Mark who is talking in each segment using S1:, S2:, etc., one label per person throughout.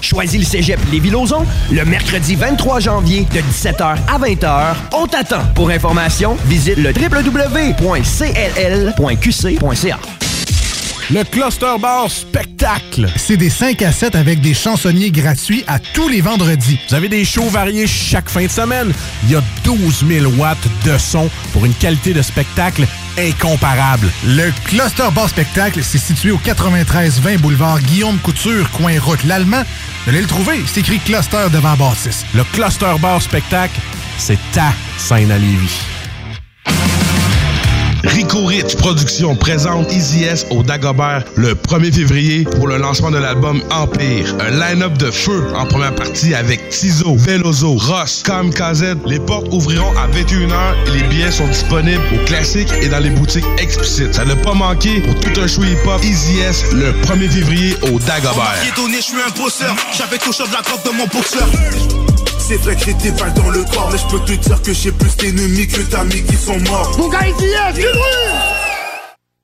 S1: Choisis le cégep Lévis-Lauzon le mercredi 23 janvier de 17h à 20h. On t'attend. Pour information, visite le www.cll.qc.ca.
S2: Le Cluster Bar Spectacle.
S3: C'est des 5 à 7 avec des chansonniers gratuits à tous les vendredis.
S2: Vous avez des shows variés chaque fin de semaine. Il y a 12 000 watts de son pour une qualité de spectacle incomparable.
S3: Le Cluster Bar Spectacle, c'est situé au 93-20 boulevard Guillaume Couture, coin route l'Allemand. Vous allez le trouver, c'est écrit Cluster devant Bâtisse.
S2: Le Cluster Bar Spectacle, c'est ta scène à.
S4: Rico Rich Productions présente Easy S au Dagobert le 1er février pour le lancement de l'album Empire. Un line-up de feu en première partie avec Tizo, Velozo, Ross, Kamikaze. Les portes ouvriront à 21h et les billets sont disponibles au classique et dans les boutiques explicites. Ça ne pas manquer pour tout un show hip-hop Easy S le 1er février au Dagobert.
S5: je suis un bosseur. J'avais tout de la drogue de mon boxeur. C'est vrai que j'ai des balles dans le corps, mais je peux te dire que j'ai plus d'ennemis que d'amis qui sont morts.
S6: Mon gars, ici,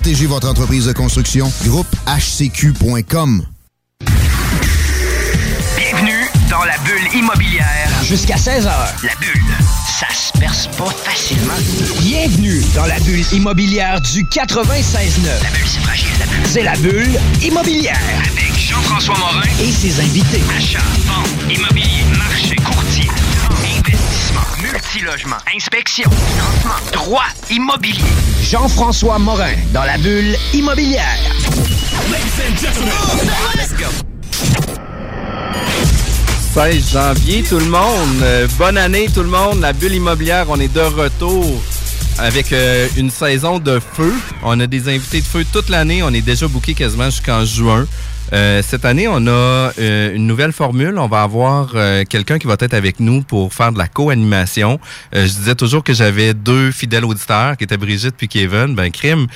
S7: Protégez votre entreprise de construction. Groupe HCQ.com.
S8: Bienvenue dans la bulle immobilière.
S1: Jusqu'à 16h.
S8: La bulle, ça se perce pas facilement.
S1: Bienvenue dans la bulle immobilière du 96.9.
S8: La bulle, c'est fragile, la bulle.
S1: C'est la bulle immobilière.
S8: Avec Jean-François Morin
S1: et ses invités.
S8: Achat, vente, immobilier, marché, courtier, investissement, multilogement, inspection, financement, droit, immobilier.
S1: Jean-François Morin dans la bulle immobilière.
S8: Let's go.
S9: 16 janvier, tout le monde. Euh, bonne année, tout le monde. La bulle immobilière, on est de retour avec euh, une saison de feu. On a des invités de feu toute l'année. On est déjà booké quasiment jusqu'en juin. Euh, cette année, on a euh, une nouvelle formule. On va avoir euh, quelqu'un qui va être avec nous pour faire de la co-animation. je disais toujours que j'avais deux fidèles auditeurs, qui étaient Brigitte puis Kevin. Ben, crime,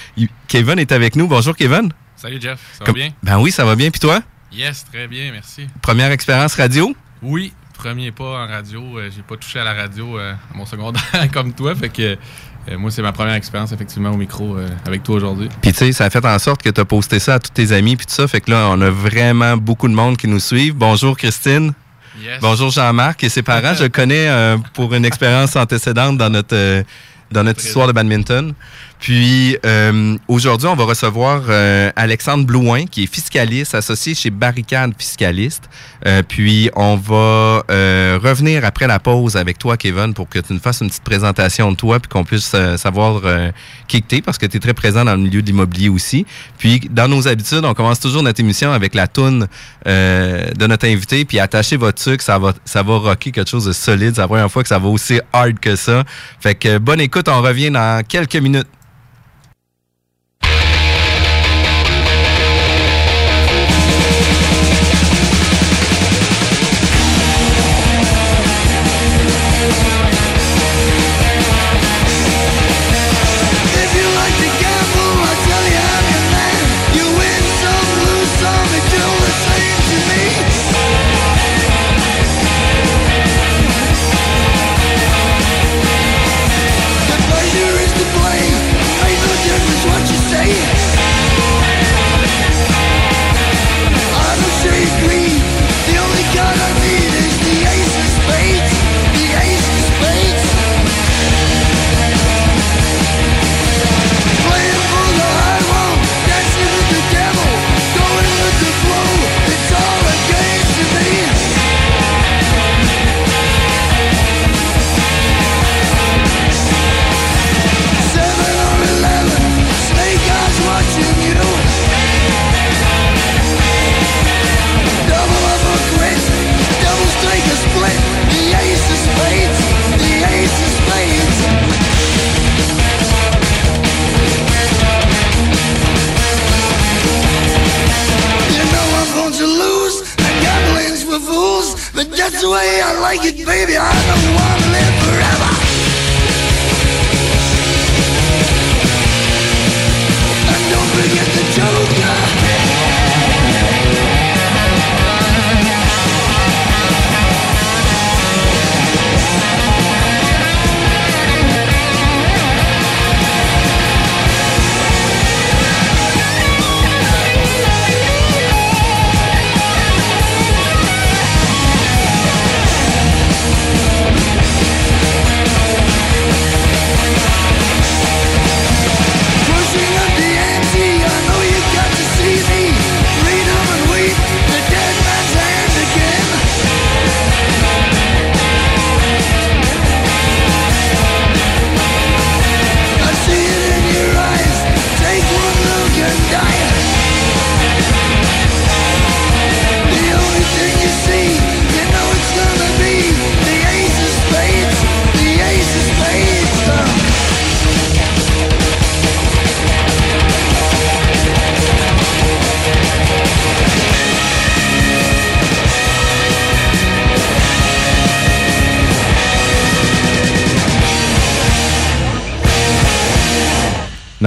S9: Kevin est avec nous. Bonjour, Kevin.
S10: Salut, Jeff. Ça va bien?
S9: Ben oui, ça va bien. Puis toi?
S10: Yes, très bien, merci.
S9: Première expérience radio?
S10: Oui, premier pas en radio. J'ai pas touché à la radio à mon secondaire comme toi, fait que euh, moi, c'est ma première expérience, effectivement, au micro euh, avec toi aujourd'hui.
S9: Puis, tu sais, ça a fait en sorte que tu as posté ça à tous tes amis, puis tout ça. Fait que là, on a vraiment beaucoup de monde qui nous suivent. Bonjour, Christine. Bonjour, Jean-Marc. Et ses parents, je connais euh, pour une expérience antécédente dans notre, dans notre histoire de badminton. Puis euh, aujourd'hui, on va recevoir euh, Alexandre Blouin, qui est fiscaliste associé chez Barricade Fiscaliste. Euh, puis on va revenir après la pause avec toi, Kevin, pour que tu nous fasses une petite présentation de toi, puis qu'on puisse savoir qui tu es, parce que tu es très présent dans le milieu de l'immobilier aussi. Puis dans nos habitudes, on commence toujours notre émission avec la toune de notre invité, puis attachez votre sucre, ça va, ça va rocker quelque chose de solide. C'est la première fois que ça va aussi hard que ça. Fait que bonne écoute, on revient dans quelques minutes.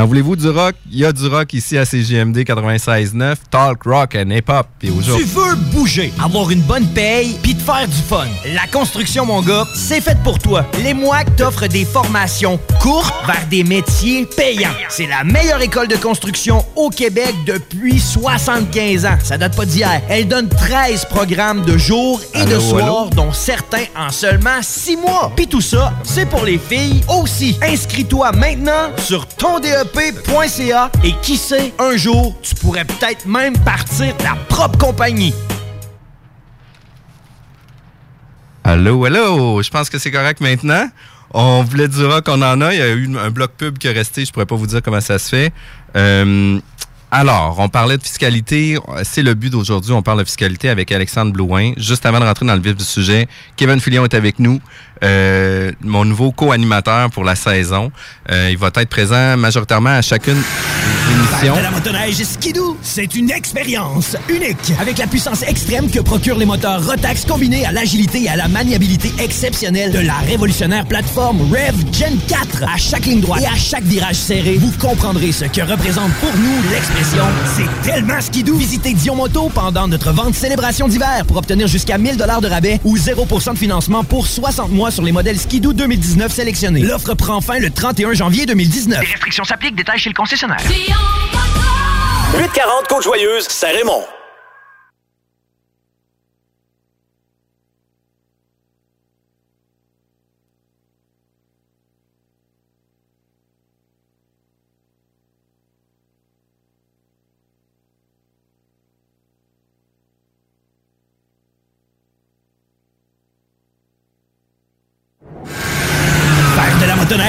S9: N'en voulez-vous du rock? Il y a du rock ici à CGMD 96.9, Talk Rock and Hip Hop. Puis
S1: Tu
S9: aujourd'hui,
S1: veux bouger, avoir une bonne paye, puis te faire du fun. La construction, mon gars, c'est fait pour toi. Les MOAC t'offrent des formations courtes vers des métiers payants. C'est la meilleure école de construction au Québec depuis 75 ans. Ça date pas d'hier. Elle donne 13 programmes de jour et de soir,
S9: allô?
S1: dont certains en seulement 6 mois. Puis tout ça, c'est pour les filles aussi. Inscris-toi maintenant sur et qui sait, un jour, tu pourrais peut-être même partir ta propre compagnie.
S9: Allô, allô, je pense que c'est correct maintenant. On voulait du rock, on en a. Il y a eu un bloc pub qui est resté, je pourrais pas vous dire comment ça se fait. Euh, alors, on parlait de fiscalité. C'est le but d'aujourd'hui. On parle de fiscalité avec Alexandre Blouin. Juste avant de rentrer dans le vif du sujet, Kevin Filion est avec nous, euh, mon nouveau co-animateur pour la saison. Euh, il va être présent majoritairement à chacune des émissions.
S1: La motoneige Skidoo, c'est une expérience unique. Avec la puissance extrême que procurent les moteurs Rotax combinés à l'agilité et à la maniabilité exceptionnelle de la révolutionnaire plateforme Rev Gen 4. À chaque ligne droite et à chaque virage serré, vous comprendrez ce que représente pour nous l'expression C'est tellement Skidoo. Visitez Dion Moto pendant notre vente célébration d'hiver pour obtenir jusqu'à 1000 de rabais ou 0% de financement pour 60 mois sur les modèles Skidoo 2019 sélectionnés. L'offre prend fin le 31 janvier 2019.
S8: Les restrictions s'appliquent, détails chez le concessionnaire.
S11: 840 Côte-Joyeuse, Saint-Raymond.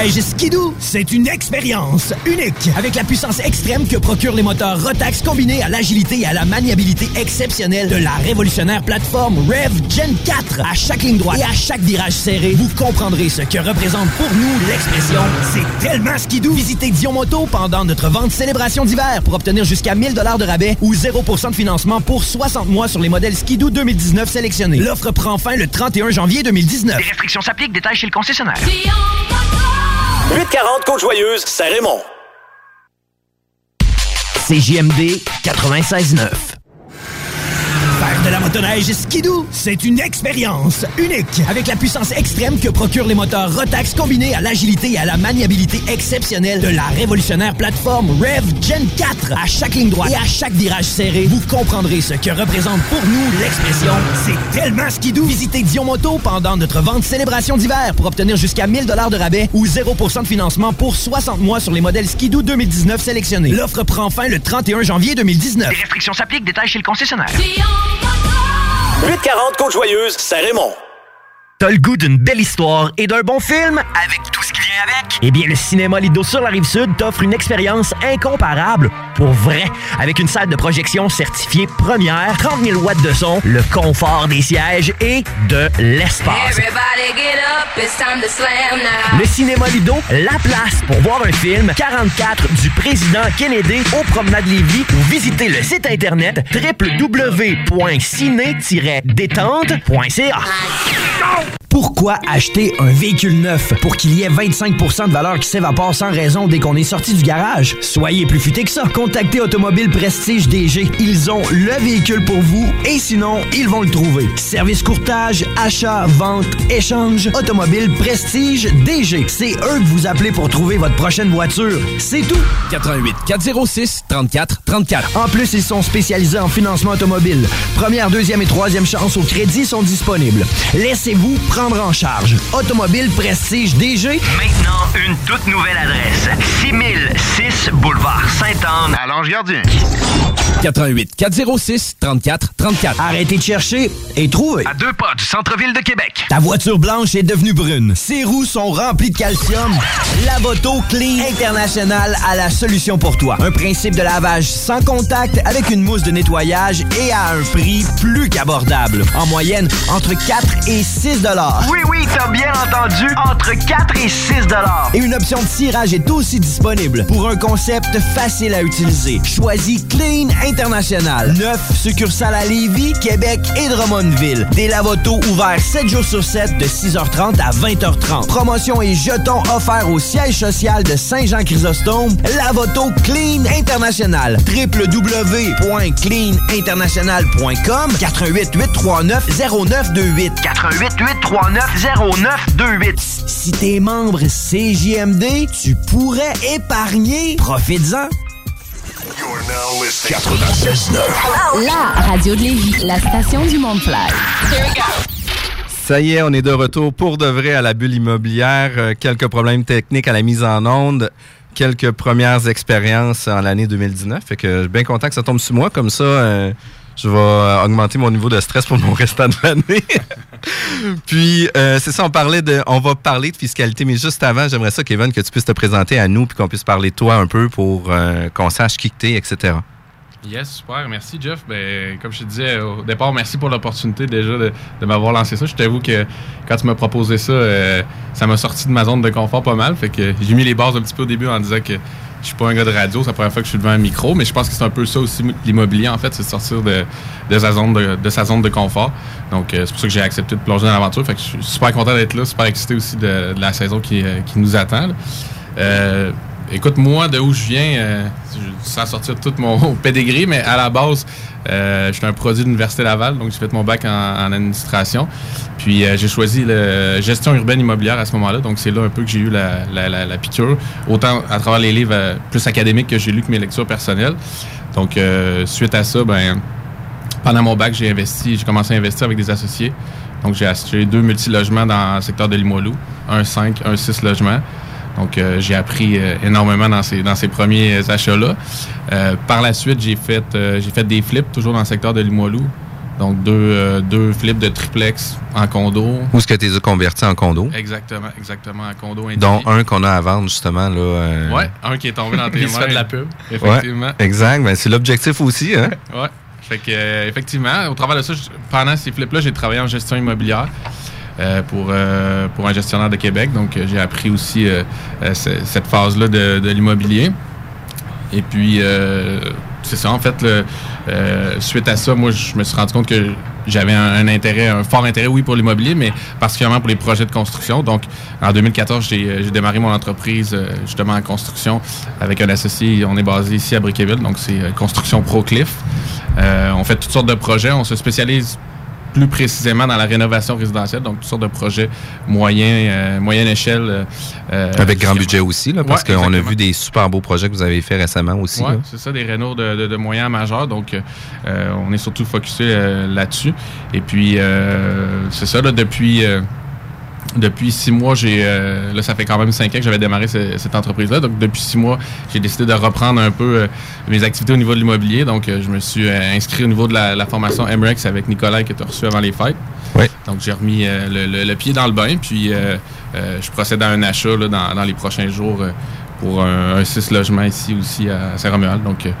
S1: Motoneige Skidoo, c'est une expérience unique. Avec la puissance extrême que procurent les moteurs Rotax combinés à l'agilité et à la maniabilité exceptionnelle de la révolutionnaire plateforme Rev Gen 4. À chaque ligne droite et à chaque virage serré, vous comprendrez ce que représente pour nous l'expression C'est tellement Skidoo. Visitez Dion Moto pendant notre vente célébration d'hiver pour obtenir jusqu'à 1000 de rabais ou 0% de financement pour 60 mois sur les modèles Skidoo 2019 sélectionnés. L'offre prend fin le 31 janvier 2019.
S8: Les restrictions s'appliquent, détails chez le concessionnaire.
S11: 840 Côte-Joyeuse, Saint-Raymond.
S1: CJMD 96.9. De la motoneige Skidoo, c'est une expérience unique. Avec la puissance extrême que procurent les moteurs Rotax combinés à l'agilité et à la maniabilité exceptionnelle de la révolutionnaire plateforme Rev Gen 4. À chaque ligne droite et à chaque virage serré, vous comprendrez ce que représente pour nous l'expression C'est tellement Skidoo. Visitez Dion Moto pendant notre vente célébration d'hiver pour obtenir jusqu'à 1000 de rabais ou 0% de financement pour 60 mois sur les modèles Skidoo 2019 sélectionnés. L'offre prend fin le 31 janvier 2019.
S8: Les restrictions s'appliquent, détails chez le concessionnaire.
S11: 840 Côte-Joyeuse, Saint-Raymond.
S1: T'as le goût d'une belle histoire et d'un bon film?
S8: Avec tout
S1: avec? Eh bien, le Cinéma Lido sur la Rive-Sud t'offre une expérience incomparable pour vrai. Avec une salle de projection certifiée première, 30 000 watts de son, le confort des sièges et de l'espace. Le Cinéma Lido, la place pour voir un film 44 du président Kennedy au Promenade Lévis ou visiter le site internet www.ciné-détente.ca. Pourquoi acheter un véhicule neuf? Pour qu'il y ait 25% de valeur qui s'évapore sans raison dès qu'on est sorti du garage? Soyez plus futé que ça. Contactez Automobile Prestige DG. Ils ont le véhicule pour vous et sinon, ils vont le trouver. Service courtage, achat, vente, échange, Automobile Prestige DG. C'est eux que vous appelez pour trouver votre prochaine voiture. C'est tout.
S12: 88 406 34 34.
S1: En plus, ils sont spécialisés en financement automobile. Première, deuxième et troisième chance au crédit sont disponibles. Laissez-vous prendre en charge. Automobile Prestige DG.
S8: Maintenant, une toute nouvelle adresse. 6006 Boulevard Sainte-Anne à Lange-Gardien.
S12: 88 406 34 34.
S1: Arrêtez de chercher et trouvez.
S8: À deux pas du centre-ville de Québec.
S1: Ta voiture blanche est devenue brune. Ses roues sont remplies de calcium. Lavoto Clean International a la solution pour toi. Un principe de lavage sans contact avec une mousse de nettoyage et à un prix plus qu'abordable. En moyenne, entre 4 et 6 dollars.
S8: Oui, oui, t'as bien entendu. Entre 4 et 6 dollars.
S1: Et une option de tirage est aussi disponible pour un concept facile à utiliser. Choisis Clean International. Neuf succursales à Lévis, Québec et Drummondville. Des lavotos ouverts 7 jours sur 7 de 6h30 à 20h30. Promotion et jetons offerts au siège social de Saint-Jean-Chrysostome. Lavoto Clean International. www.cleaninternational.com 88 839 0928
S8: 88 839 0928.
S1: Si t'es membre CJMD, tu pourrais épargner. Profites-en.
S13: 96.9. La radio de Lévis, la station du Mont-Fly.
S9: Ça y est, on est de retour pour de vrai à la bulle immobilière. Euh, quelques problèmes techniques à la mise en onde. Quelques premières expériences en l'année 2019. Fait que je suis bien content que ça tombe sur moi. Comme ça, euh, je vais euh, augmenter mon niveau de stress pour mon restant de l'année. puis, euh, c'est ça, on parlait de, on va parler de fiscalité, mais juste avant, j'aimerais ça, Kevin, que tu puisses te présenter à nous puis qu'on puisse parler de toi un peu pour euh, qu'on sache qui t'es, etc.
S10: Yes, super. Merci, Jeff. Ben, comme je te disais au départ, merci pour l'opportunité déjà de, m'avoir lancé ça. Je t'avoue que quand tu m'as proposé ça, ça m'a sorti de ma zone de confort pas mal. Fait que j'ai mis les bases un petit peu au début en disant que je suis pas un gars de radio, c'est la première fois que je suis devant un micro, mais je pense que c'est un peu ça aussi l'immobilier en fait, c'est de sortir de, de sa zone de, de sa zone de confort. Donc euh, c'est pour ça que j'ai accepté de plonger dans l'aventure. Fait que je suis super content d'être là, super excité aussi de, de la saison qui, euh, qui nous attend. Euh, écoute, moi, de où je viens, euh, je- sans sortir tout mon pedigree, mais à la base, euh, j'étais un produit de l'Université Laval, donc j'ai fait mon bac en, en administration. Puis euh, j'ai choisi la gestion urbaine immobilière à ce moment-là, donc c'est là un peu que j'ai eu la, la, la- la piqûre, autant à travers les livres plus académiques que j'ai lus que mes lectures personnelles. Donc suite à ça, ben pendant mon bac, j'ai investi, j'ai commencé à investir avec des associés. Donc, j'ai acheté deux multilogements dans le secteur de Limoilou, un 5, un 6 logements. Donc, euh, j'ai appris euh, énormément dans ces, dans ces premiers achats-là. Euh, par la suite, j'ai fait, euh, j'ai fait des flips, toujours dans le secteur de Limoilou. Donc, deux, euh, deux flips de triplex en condo.
S9: Où est-ce que tu les as convertis en condo?
S10: Exactement, exactement, en condo individu.
S9: Dont un qu'on a à vendre, justement. Là, euh,
S10: Ouais, un qui est tombé dans tes mains.
S9: Il se fait de la
S10: pub.
S9: Ouais,
S10: Effectivement.
S9: exact. Ben, c'est l'objectif aussi. Hein?
S10: Ouais. Fait que, euh, effectivement, au travers de ça, je- pendant ces flips-là, j'ai travaillé en gestion immobilière pour, euh, pour un gestionnaire de Québec. Donc, euh, j'ai appris aussi euh, euh, ce- cette phase-là de, l'immobilier. Et puis, euh, c'est ça, en fait, euh, suite à ça, moi, je me suis rendu compte que j'avais un, intérêt, un fort intérêt, oui, pour l'immobilier, mais particulièrement pour les projets de construction. Donc, en 2014, j'ai euh, démarré mon entreprise, euh, justement, en construction avec un associé. On est basé ici à Brickeville, donc c'est euh, Construction ProCliff. Euh, on fait toutes sortes de projets. On se spécialise plus précisément dans la rénovation résidentielle, donc toutes sortes de projets moyens, euh, moyenne échelle. euh, euh,
S9: Avec grand budget aussi, là, parce
S10: Ouais,
S9: qu'on a vu des super beaux projets que vous avez fait récemment aussi. Là.
S10: c'est ça, des rénaux de, de, de moyens à majeurs. Donc, euh, on est surtout focusé là-dessus. Et puis, c'est ça, là, depuis, Depuis six mois, j'ai euh, là, ça fait quand même cinq ans que j'avais démarré ce- cette entreprise-là. Donc, depuis six mois, j'ai décidé de reprendre un peu euh, mes activités au niveau de l'immobilier. Donc, euh, je me suis euh, inscrit au niveau de la, la formation MREX avec Nicolas que tu as reçu avant les fêtes. Donc, j'ai remis le, le- le pied dans le bain. Puis, je procède à un achat là, dans, dans les prochains jours pour un, un six logements ici aussi à Saint-Romuald. Donc, euh,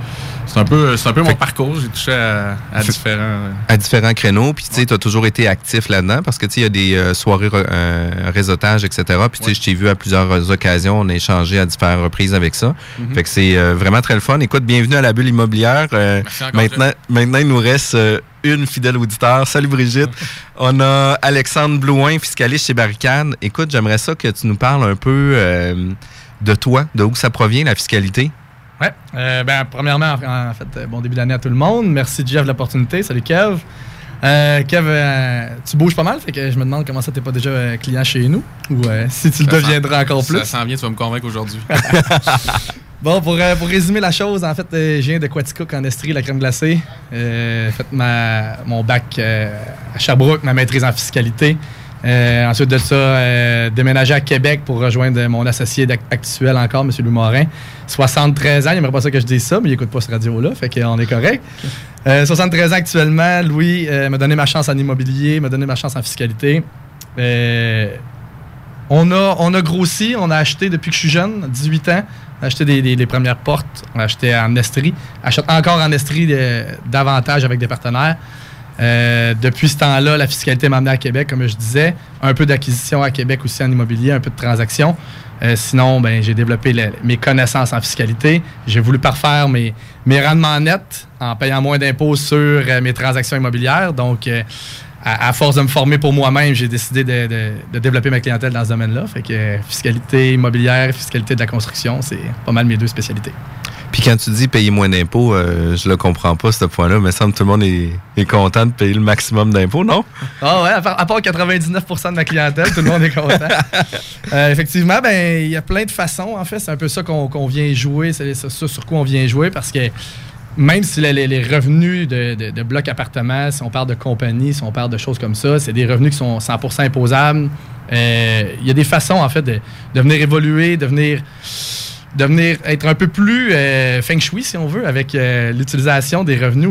S10: c'est un peu, c'est un peu mon parcours. J'ai touché à, à différents. euh,
S9: à différents créneaux. Puis, tu sais, tu as toujours été actif là-dedans parce que, tu sais, il y a des euh, soirées euh, réseautage, etc. Puis, tu sais, je t'ai vu à plusieurs occasions. On a échangé à différentes reprises avec ça.
S10: Mhm.
S9: Fait que c'est euh, vraiment très le fun. Écoute, bienvenue à la bulle immobilière. Euh, maintenant, maintenant, il nous reste euh, une fidèle auditeur. Salut Brigitte. On a Alexandre Blouin, fiscaliste chez Barricade. Écoute, j'aimerais ça que tu nous parles un peu euh, de toi, de où ça provient, la fiscalité.
S14: Ouais. Euh, ben, premièrement, en, fait, euh, bon début d'année à tout le monde. Merci Jeff de l'opportunité. Salut Kev. Euh, Kev, euh, tu bouges pas mal, fait que je me demande comment ça t'es pas déjà client chez nous ou si tu le
S10: ça
S14: deviendras encore plus.
S10: Ça s'en vient, tu vas me convaincre aujourd'hui.
S14: Bon, pour, pour résumer la chose, en fait, je viens de Quaticook en Estrie, la crème glacée. Fait ma, mon bac à Sherbrooke, ma maîtrise en fiscalité. Euh, ensuite de ça, euh, déménager à Québec pour rejoindre mon associé actuel encore, M. Louis Morin. 73 ans, il aimerait pas ça que je dise ça, mais il écoute pas ce radio-là, fait qu'on est correct. Euh, 73 ans actuellement, Louis euh, m'a donné ma chance en immobilier, m'a donné ma chance en fiscalité. Euh, on a, on a grossi, on a acheté depuis que je suis jeune, 18 ans, on a acheté des, des- les premières portes, on a acheté en Estrie, achète encore en Estrie de- davantage avec des partenaires. Euh, depuis ce temps-là, la fiscalité m'a amené à Québec, comme je disais. Un peu d'acquisition à Québec aussi en immobilier, un peu de transactions. Euh, sinon, ben, j'ai développé mes connaissances en fiscalité. J'ai voulu parfaire mes, mes rendements nets en payant moins d'impôts sur euh, mes transactions immobilières. Donc, euh, à, à force de me former pour moi-même, j'ai décidé de, de- de développer ma clientèle dans ce domaine-là. Fait que euh, fiscalité immobilière, fiscalité de la construction, c'est pas mal mes deux spécialités.
S9: Puis quand tu dis payer moins d'impôts, euh, je le comprends pas, ce point-là. Mais il semble que tout le monde est, est content de payer le maximum d'impôts, non?
S14: Ah ouais, à part, à part 99% de ma clientèle, tout le monde est content. Euh, effectivement, ben il y a plein de façons. En fait, c'est un peu ça qu'on vient jouer. C'est ça, ça sur quoi on vient jouer parce que même si les, revenus de, de, de blocs appartements, si on parle de compagnie, si on parle de choses comme ça, c'est des revenus qui sont 100% imposables. Euh, Il y a des façons, en fait, de, de venir évoluer, de venir, de venir être un peu plus euh, feng shui, si on veut, avec euh, l'utilisation des revenus,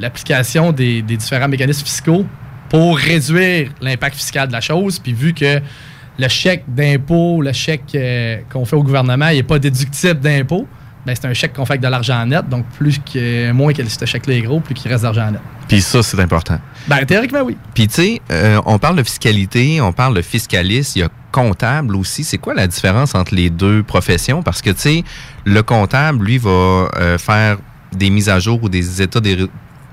S14: l'application des, différents mécanismes fiscaux pour réduire l'impact fiscal de la chose. Puis vu que le chèque d'impôt, le chèque euh, qu'on fait au gouvernement, il n'est pas déductible d'impôt, c'est un chèque qu'on fait avec de l'argent net. Donc, plus que, moins que ce chèque-là est gros, plus qu'il reste d'argent net.
S9: Puis ça, c'est important.
S14: Ben, théoriquement, oui.
S9: Puis tu sais, euh, on parle de fiscalité, on parle de fiscaliste, il y a comptable aussi. C'est quoi la différence entre les deux professions? Parce que tu sais, le comptable, lui, va euh, faire des mises à jour ou des états des,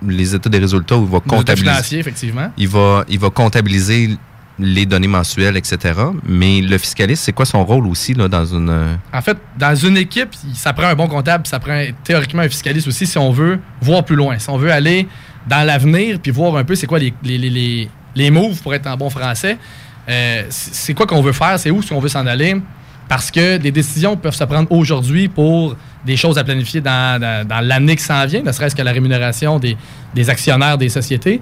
S9: les états des résultats où il va comptabiliser.
S14: financier, effectivement.
S9: Il va, il va comptabiliser les données mensuelles, etc. Mais le fiscaliste, c'est quoi son rôle aussi là, dans une... euh,
S14: En fait, dans une équipe, ça prend un bon comptable, ça prend théoriquement un fiscaliste aussi si on veut voir plus loin. Si on veut aller dans l'avenir, puis voir un peu c'est quoi les, les, les, les, les moves pour être en bon français. Euh, c'est quoi qu'on veut faire, c'est où si on veut s'en aller. Parce que des décisions peuvent se prendre aujourd'hui pour des choses à planifier dans l'année qui s'en vient, ne serait-ce que la rémunération des, des actionnaires des sociétés,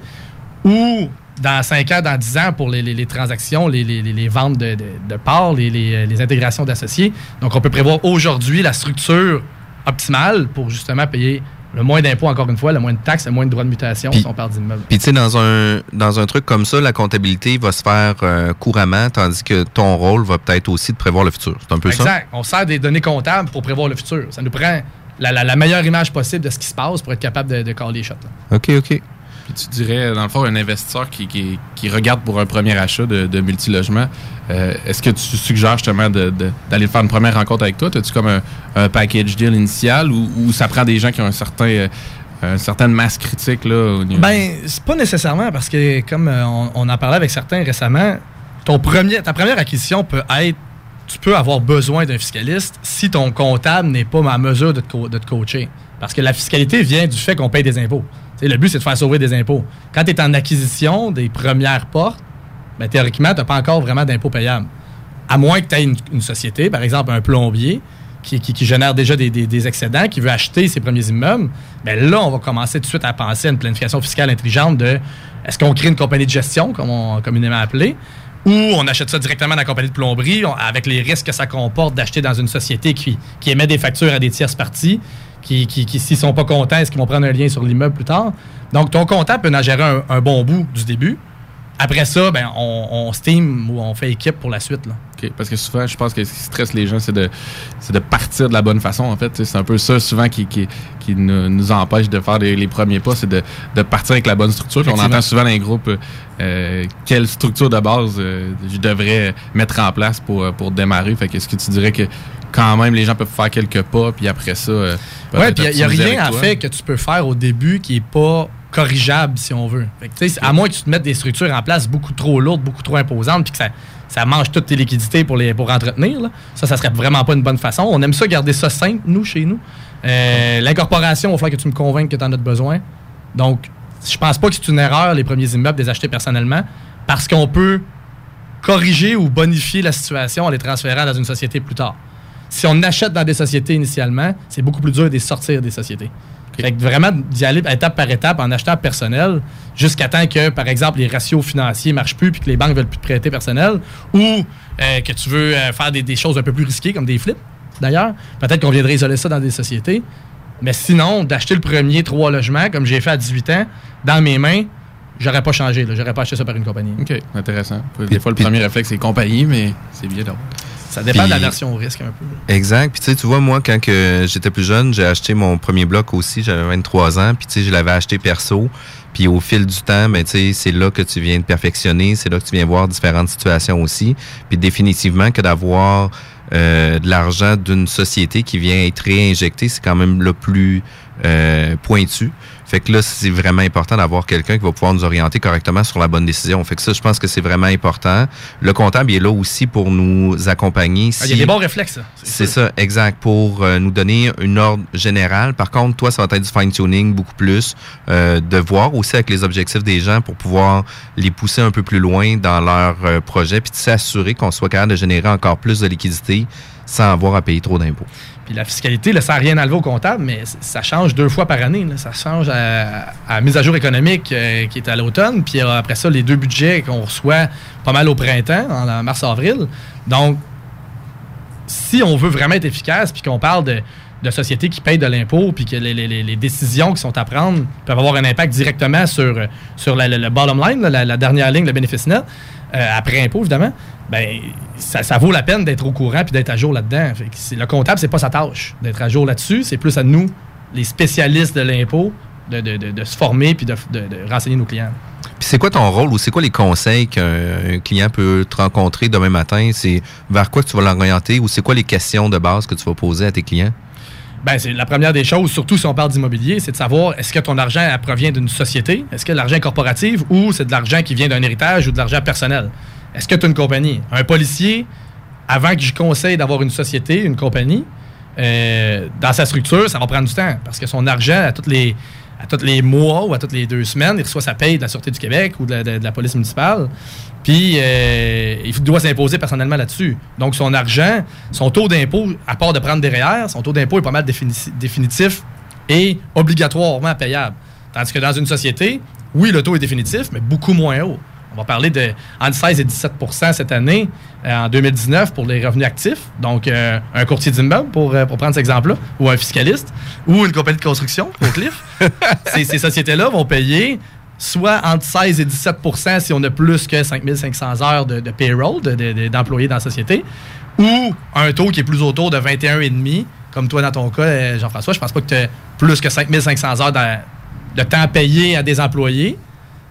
S14: ou dans 5 ans, dans 10 ans pour les, les- les transactions, les, les- ventes de, de, de parts, les, les- les intégrations d'associés. Donc, on peut prévoir aujourd'hui la structure optimale pour justement payer le moins d'impôts, encore une fois, le moins de taxes, le moins de droits de mutation
S9: Puis-
S14: si on parle d'immeubles.
S9: Puis tu sais, dans un, dans un truc comme ça, la comptabilité va se faire euh, couramment, tandis que ton rôle va peut-être aussi de prévoir le futur. C'est un peu ça?
S14: Exact. On sert des données comptables pour prévoir le futur. Ça nous prend la, la- la meilleure image possible de ce qui se passe pour être capable de, de caler les shots. là.
S9: OK, OK.
S10: Puis tu dirais, dans le fond, un investisseur qui, qui- regarde pour un premier achat de, multilogement, euh, est-ce que tu suggères justement d'aller faire une première rencontre avec toi? As-tu comme un, package deal initial ou, ça prend des gens qui ont un certain, euh, une certaine masse critique? Là, au niveau-
S14: Ben, c'est pas nécessairement parce que, comme euh, on, on en parlait avec certains récemment, ton premier, ta première acquisition peut être. Tu peux avoir besoin d'un fiscaliste si ton comptable n'est pas à mesure de te coacher. Parce que la fiscalité vient du fait qu'on paye des impôts. Le but, c'est de faire sauver des impôts. Quand tu es en acquisition des premières portes, ben, théoriquement, tu n'as pas encore vraiment d'impôts payables. À moins que tu aies une, société, par exemple un plombier, qui, génère déjà des, excédents, qui veut acheter ses premiers immeubles, ben là, on va commencer tout de suite à penser à une planification fiscale intelligente de est-ce qu'on crée une compagnie de gestion, comme on communément appelé, ou on achète ça directement dans la compagnie de plomberie, avec les risques que ça comporte d'acheter dans une société qui émet des factures à des tierces parties, qui, qui, qui, s'ils sont pas contents, est-ce qu'ils vont prendre un lien sur l'immeuble plus tard? Donc, ton comptable peut en gérer un, un bon bout du début. Après ça, ben, on, on steam ou on fait équipe pour la suite. Là.
S10: OK, Parce que souvent, je pense que ce qui stresse les gens, c'est de, de partir de la bonne façon, en fait. C'est un peu ça, souvent, qui, qui, qui nous, nous empêche de faire les, les premiers pas, c'est de, de partir avec la bonne structure. On entend souvent dans les groupes euh, quelle structure de base euh, je devrais mettre en place pour, euh, pour démarrer. Fait que est-ce que tu dirais que quand même, les gens peuvent faire quelques pas, puis après ça... euh,
S14: Ouais, puis il n'y a, rien
S10: toi?
S14: fait que tu peux faire au début qui est pas corrigeable, si on veut. Fait que, À moins que tu te mettes des structures en place beaucoup trop lourdes, beaucoup trop imposantes, puis que ça, ça mange toutes tes liquidités pour, les, pour entretenir. là. Ça, ça serait vraiment pas une bonne façon. On aime ça garder ça simple, nous, chez nous. Euh, L'incorporation, il va falloir que tu me convainques que tu en as besoin. Donc, je pense pas que c'est une erreur, les premiers immeubles, de les acheter personnellement, parce qu'on peut corriger ou bonifier la situation en les transférant dans une société plus tard. Si on achète dans des sociétés initialement, c'est beaucoup plus dur de les sortir des sociétés. Fait que vraiment d'y aller étape par étape en achetant personnel jusqu'à temps que, par exemple, les ratios financiers marchent plus puis que les banques veulent plus te prêter personnel ou euh, que tu veux euh, faire des, des choses un peu plus risquées comme des flips, d'ailleurs. Peut-être qu'on viendrait isoler ça dans des sociétés. Mais sinon, d'acheter le premier trois logements, comme j'ai fait à 18 ans, dans mes mains, j'aurais pas changé. J'aurais pas acheté ça par une compagnie.
S10: OK, intéressant. Des fois, le premier réflexe, c'est compagnie, mais c'est bien.
S14: Ça dépend de la version au risque un peu.
S9: Exact. Puis tu sais, tu vois, moi, quand que j'étais plus jeune, j'ai acheté mon premier bloc aussi, j'avais 23 ans, puis tu sais, je l'avais acheté perso. Puis au fil du temps, ben, tu sais, c'est là que tu viens de perfectionner, c'est là que tu viens voir différentes situations aussi. Puis définitivement que d'avoir euh, de l'argent d'une société qui vient être réinjecté, c'est quand même le plus euh, pointu. Fait que là, c'est vraiment important d'avoir quelqu'un qui va pouvoir nous orienter correctement sur la bonne décision. Fait que ça, je pense que c'est vraiment important. Le comptable il est là aussi pour nous accompagner.
S14: Ah, Il y a des bons réflexes. ça.
S9: c'est ça, exact, pour euh, nous donner une ordre générale. Par contre, toi, ça va être du fine-tuning beaucoup plus, euh, de voir aussi avec les objectifs des gens pour pouvoir les pousser un peu plus loin dans leur euh, projet, puis de s'assurer qu'on soit capable de générer encore plus de liquidités sans avoir à payer trop d'impôts.
S14: Puis la fiscalité, là, ça n'a rien enlevé au comptable, mais ça change deux fois par année. Ça change à, mise à jour économique euh, qui est à l'automne, puis euh, après ça, les deux budgets qu'on reçoit pas mal au printemps, en, en mars-avril. Donc, si on veut vraiment être efficace, puis qu'on parle de, de sociétés qui payent de l'impôt, puis que les, décisions qui sont à prendre peuvent avoir un impact directement sur, sur la- le bottom line, la, dernière ligne, le bénéfice net, euh, après impôt, évidemment, ben, ça, vaut la peine d'être au courant puis d'être à jour là-dedans. Le comptable, c'est pas sa tâche d'être à jour là-dessus. C'est plus à nous, les spécialistes de l'impôt, de, se former puis de, renseigner nos clients.
S9: Puis c'est quoi ton rôle ou c'est quoi les conseils qu'un un client peut te rencontrer demain matin? C'est vers quoi tu vas l'orienter ou c'est quoi les questions de base que tu vas poser à tes clients?
S14: Ben, c'est la première des choses, surtout si on parle d'immobilier, c'est de savoir est-ce que ton argent provient d'une société, est-ce que l'argent est corporatif ou c'est de l'argent qui vient d'un héritage ou de l'argent personnel? Est-ce que tu as une compagnie? Un policier, avant que je conseille d'avoir une société, une compagnie, euh, dans sa structure, ça va prendre du temps parce que son argent, à tous les, tous les mois ou à toutes les deux semaines, il reçoit sa paye de la Sûreté du Québec ou de la police municipale. Puis, euh, il doit s'imposer personnellement là-dessus. Donc, son argent, son taux d'impôt, à part de prendre des REER, son taux d'impôt est pas mal défini- définitif et obligatoirement payable. Tandis que dans une société, oui, le taux est définitif, mais beaucoup moins haut. On va parler de entre 16 et 17% cette année, euh, en 2019, pour les revenus actifs. Donc, euh, un courtier d'immeuble, pour, euh, pour prendre cet exemple-là, ou un fiscaliste, ou une compagnie de construction, au Cliff. ces, ces sociétés-là vont payer soit entre 16 et 17% si on a plus que 5500 heures de, payroll, de- de- de- d'employés dans la société, ou un taux qui est plus autour de 21,5 comme toi dans ton cas, euh, Jean-François. Je pense pas que tu as plus que 5500 heures de, temps payé à des employés.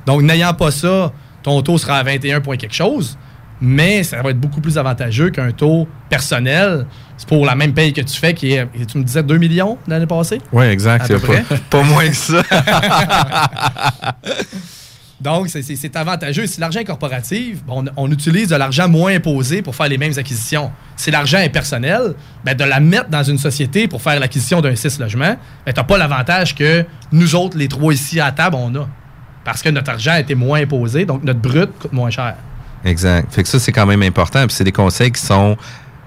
S14: Donc, n'ayant pas ça, ton taux sera à 21 points quelque chose, mais ça va être beaucoup plus avantageux qu'un taux personnel. C'est pour la même paye que tu fais, qui est, tu me disais 2 millions l'année passée?
S9: Oui, exact.
S14: À
S9: C'est
S14: peu
S9: pas,
S14: près.
S9: pas moins que ça.
S14: Donc, c'est- avantageux. Si l'argent est corporatif, on, on utilise de l'argent moins imposé pour faire les mêmes acquisitions. Si l'argent est personnel, ben, de la mettre dans une société pour faire l'acquisition d'un 6 logements, ben, tu n'as pas l'avantage que nous autres, les trois ici à la table, on a. Parce que notre argent a été moins imposé, donc notre brut coûte moins cher.
S9: Exact. Fait que ça, c'est quand même important. Puis c'est des conseils qui sont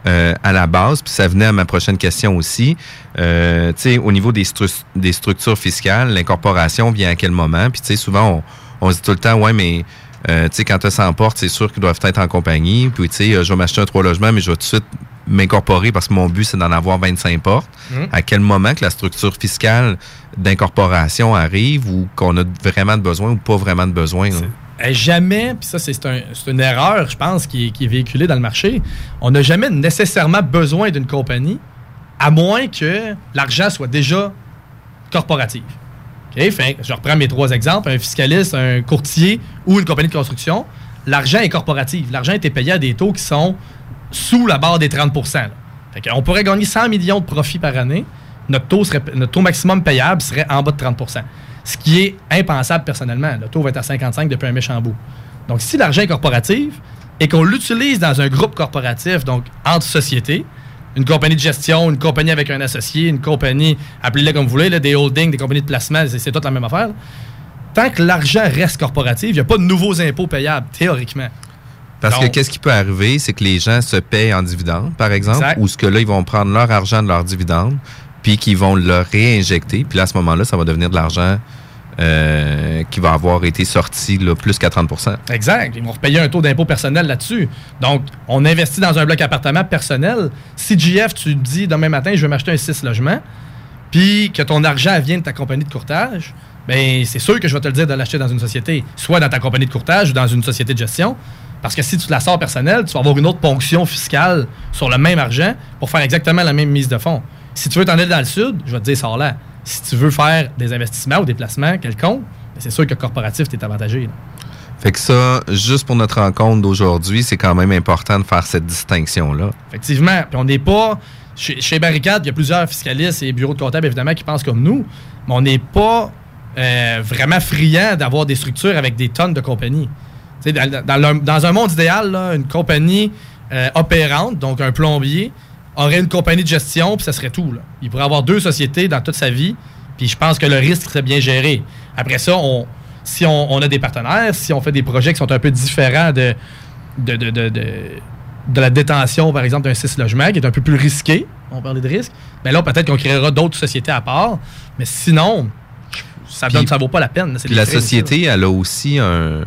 S9: euh, à la base. Puis ça venait à ma prochaine question aussi. Euh, tu sais, au niveau des, stru- des structures fiscales, l'incorporation vient à quel moment? Puis tu sais, souvent, on, on se dit tout le temps, ouais, mais Euh, tu sais, quand tu as 100 portes, c'est sûr qu'ils doivent être en compagnie. Puis, tu sais, euh, je vais m'acheter un trois logements, mais je vais tout de suite m'incorporer parce que mon but, c'est d'en avoir 25 portes.
S14: Mhm.
S9: À quel moment que la structure fiscale d'incorporation arrive ou qu'on a vraiment de besoin ou pas vraiment de besoin?
S14: Euh, jamais, puis ça, c'est un- c'est une erreur, je pense, qui, est- véhiculée dans le marché. On n'a jamais nécessairement besoin d'une compagnie, à moins que l'argent soit déjà corporatif. Je reprends mes trois exemples un fiscaliste, un courtier ou une compagnie de construction. L'argent est corporatif. L'argent était payé à des taux qui sont sous la barre des 30 là. Fait on pourrait gagner 100 millions de profits par année. Notre taux, serait, notre taux maximum payable serait en bas de 30% Ce qui est impensable personnellement. Le taux va être à 55 depuis un méchant bout. Donc, si l'argent est corporatif et qu'on l'utilise dans un groupe corporatif, donc entre sociétés, une compagnie de gestion, une compagnie avec un associé, une compagnie, appelez-le comme vous voulez, là, des holdings, des compagnies de placement, c'est toute la même affaire. Tant que l'argent reste corporatif, il n'y a pas de nouveaux impôts payables, théoriquement.
S9: Parce que qu'est-ce qui peut arriver, c'est que les gens se payent en dividendes, par exemple, ou ce que là, ils vont prendre leur argent de leurs dividendes, puis qu'ils vont le réinjecter. Puis à ce moment-là, ça va devenir de l'argent euh, qui va avoir été sorti plus qu'à 30%
S14: Exact. Ils vont repayer un taux d'impôt personnel là-dessus. Donc, on investit dans un bloc appartement personnel. Si JF, tu te dis demain matin, je vais m'acheter un 6 logements, puis que ton argent vient de ta compagnie de courtage, ben c'est sûr que je vais te le dire de l'acheter dans une société, soit dans ta compagnie de courtage ou dans une société de gestion. Parce que si tu te la sors personnelle, tu vas avoir une autre ponction fiscale sur le même argent pour faire exactement la même mise de fonds. Si tu veux t'en aller dans le sud, je vais te dire, sors là. Si tu veux faire des investissements ou des placements quelconques, ben, c'est sûr que corporatif, tu es avantagé. là.
S9: Fait que ça, juste pour notre rencontre d'aujourd'hui, c'est quand même important de faire cette distinction-là.
S14: Effectivement. Puis on n'est pas. Chez, chez Barricade, il y a plusieurs fiscalistes et bureaux de comptables, évidemment, qui pensent comme nous, mais on n'est pas euh, vraiment friand d'avoir des structures avec des tonnes de compagnies. Dans, dans le- dans un monde idéal, là, une compagnie euh, opérante, donc un plombier, aurait une compagnie de gestion, puis ça serait tout. Il pourrait avoir deux sociétés dans toute sa vie, puis je pense que le risque serait bien géré. Après ça, si on, a des partenaires, si on fait des projets qui sont un peu différents de, de, de, de- la détention, par exemple, d'un 6 logements, qui est un peu plus risqué, on parlait de risque, mais là, peut-être qu'on créera d'autres sociétés à part. Mais sinon, ça
S9: Puis-
S14: donne, ça vaut pas la peine.
S9: Puis la société, elle a aussi un,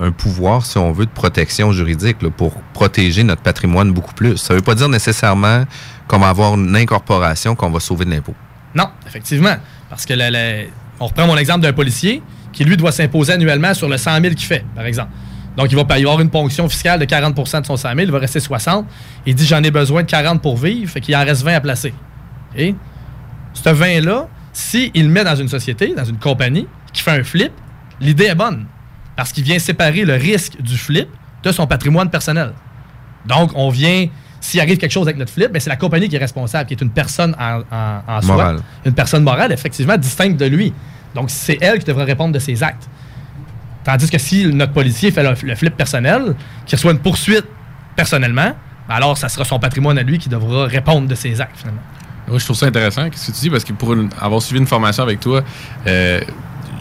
S9: un pouvoir, si on veut, de protection juridique là, pour protéger notre patrimoine beaucoup plus. Ça veut pas dire nécessairement qu'on va avoir une incorporation qu'on va sauver de l'impôt.
S14: Non, effectivement. Parce que la- la- on reprend mon exemple d'un policier qui, lui, doit s'imposer annuellement sur le 100 000 qu'il fait, par exemple. Donc, il va va avoir une ponction fiscale de 40% de son 100 000, il va rester 60. Il dit J'en ai besoin de 40 pour vivre, fait qu'il en reste 20 à placer. Et ce 20-là, s'il met dans une société, dans une compagnie, qui fait un flip, l'idée est bonne. Parce qu'il vient séparer le risque du flip de son patrimoine personnel. Donc, on vient, s'il arrive quelque chose avec notre flip, ben, c'est la compagnie qui est responsable, qui est une personne en, en- en soi.
S9: Morale.
S14: Une personne morale, effectivement, distincte de lui. Donc, c'est elle qui devrait répondre de ses actes. Tandis que si notre policier fait le, le flip personnel, qu'il reçoit une poursuite personnellement, ben alors ça sera son patrimoine à lui qui devra répondre de ses actes, finalement.
S10: Moi, je trouve ça intéressant, ce que tu dis, parce que pour une- avoir suivi une formation avec toi, euh,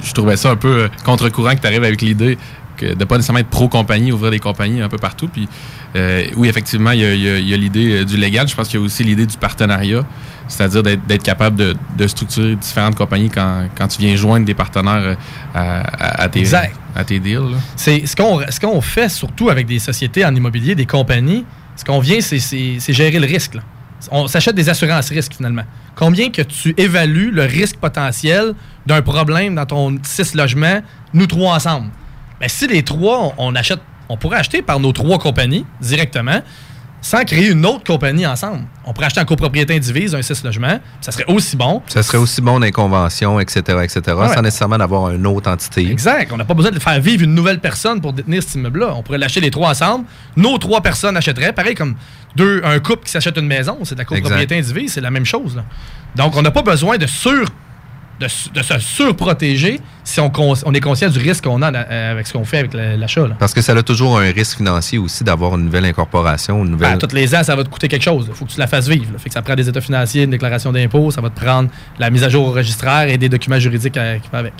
S10: je trouvais ça un peu euh, contre-courant que tu arrives avec l'idée que de pas nécessairement être pro-compagnie, ouvrir des compagnies un peu partout. Puis, euh, oui, effectivement, il y a, l'idée du légal. Je pense qu'il y a aussi l'idée du partenariat, c'est-à-dire d'être capable de, de structurer différentes compagnies quand, quand tu viens joindre des partenaires à, à- à tes,
S14: Exact.
S10: à tes deals.
S14: C'est ce qu'on ce qu'on fait surtout avec des sociétés en immobilier, des compagnies. Ce qu'on vient, c'est- gérer le risque. là. On s'achète des assurances risques finalement. Combien que tu évalues le risque potentiel d'un problème dans ton 6 logements, nous trois ensemble? Ben, si les trois, achète, on pourrait acheter par nos trois compagnies directement, sans créer une autre compagnie ensemble. On pourrait acheter en copropriété indivise un 6 logements, ça serait aussi bon.
S9: Ça serait aussi bon dans les conventions, etc., etc.,
S14: Ouais.
S9: sans nécessairement d'avoir une autre entité.
S14: Exact. On n'a pas besoin de faire vivre une nouvelle personne pour détenir cet immeuble-là. On pourrait l'acheter les trois ensemble. Nos trois personnes achèteraient. Pareil comme deux, un couple qui s'achète une maison, c'est de la copropriété indivise, c'est la même chose. là. Donc, on n'a pas besoin de sur de, se surprotéger si on, est conscient du risque qu'on a euh, avec ce qu'on fait avec la- l'achat.
S9: Parce que ça a toujours un risque financier aussi d'avoir une nouvelle incorporation, une nouvelle...
S14: Ben, tous les ans, ça va te coûter quelque chose. Il faut que tu la fasses vivre. Fait que ça prend des états financiers, une déclaration d'impôt, ça va te prendre la mise à jour au registraire et des documents juridiques à- qui vont avec.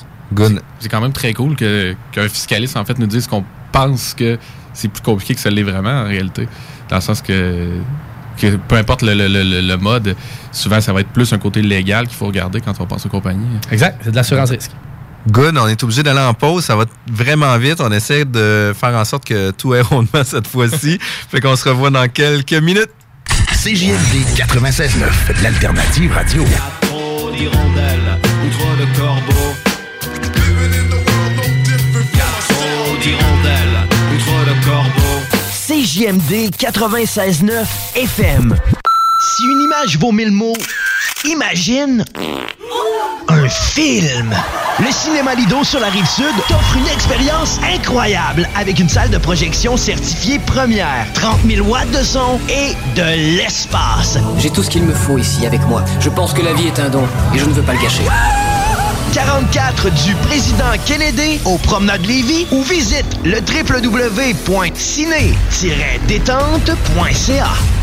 S10: C'est quand même très cool que- qu'un fiscaliste en fait nous dise qu'on pense que c'est plus compliqué que ça l'est vraiment en réalité. Dans le sens que, que peu importe le, le- le- le mode, souvent ça va être plus un côté légal qu'il faut regarder quand on pense aux compagnies.
S14: Exact, c'est de l'assurance risque.
S9: Good, on est obligé d'aller en pause. Ça va vraiment vite. On essaie de faire en sorte que tout est rondement cette fois-ci. fait qu'on se revoit dans quelques minutes.
S15: CJMD 96.9, l'alternative radio.
S6: Trop d'hirondelles ou
S1: CJMD 96.9 FM. Si une image vaut mille mots, imagine un film. Le Cinéma Lido sur la rive sud t'offre une expérience incroyable avec une salle de projection certifiée première, 30 000 watts de son et de l'espace.
S16: J'ai tout ce qu'il me faut ici avec moi. Je pense que la vie est un don et je ne veux pas le gâcher.
S1: 44 du président Kennedy au Promenade Lévis ou visite le www.ciné-détente.ca.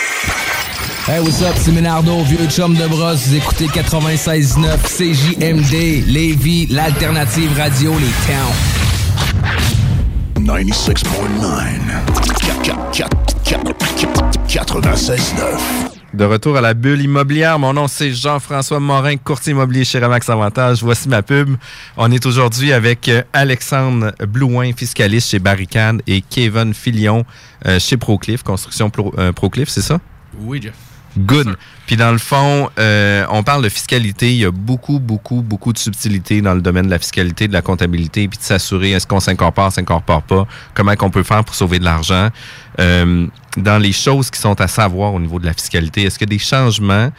S12: Hey, what's up, c'est Ménardo, vieux chum de brosse. Vous écoutez 96.9 CJMD, Lévis, l'alternative radio, les towns.
S15: 96.9.
S9: De retour à la bulle immobilière, mon nom c'est Jean-François Morin, courtier immobilier chez Remax Avantage. Voici ma pub. On est aujourd'hui avec euh, Alexandre Blouin, fiscaliste chez Barricade, et Kevin Filion euh, chez Procliff, construction Pro, euh, Procliff, c'est ça?
S10: Oui, Jeff.
S9: Good. Puis dans le fond, euh, on parle de fiscalité. Il y a beaucoup, beaucoup, beaucoup de subtilités dans le domaine de la fiscalité, de la comptabilité, puis de s'assurer est-ce qu'on s'incorpore, s'incorpore pas, comment qu'on peut faire pour sauver de l'argent. Euh, dans les choses qui sont à savoir au niveau de la fiscalité, est-ce qu'il y a des changements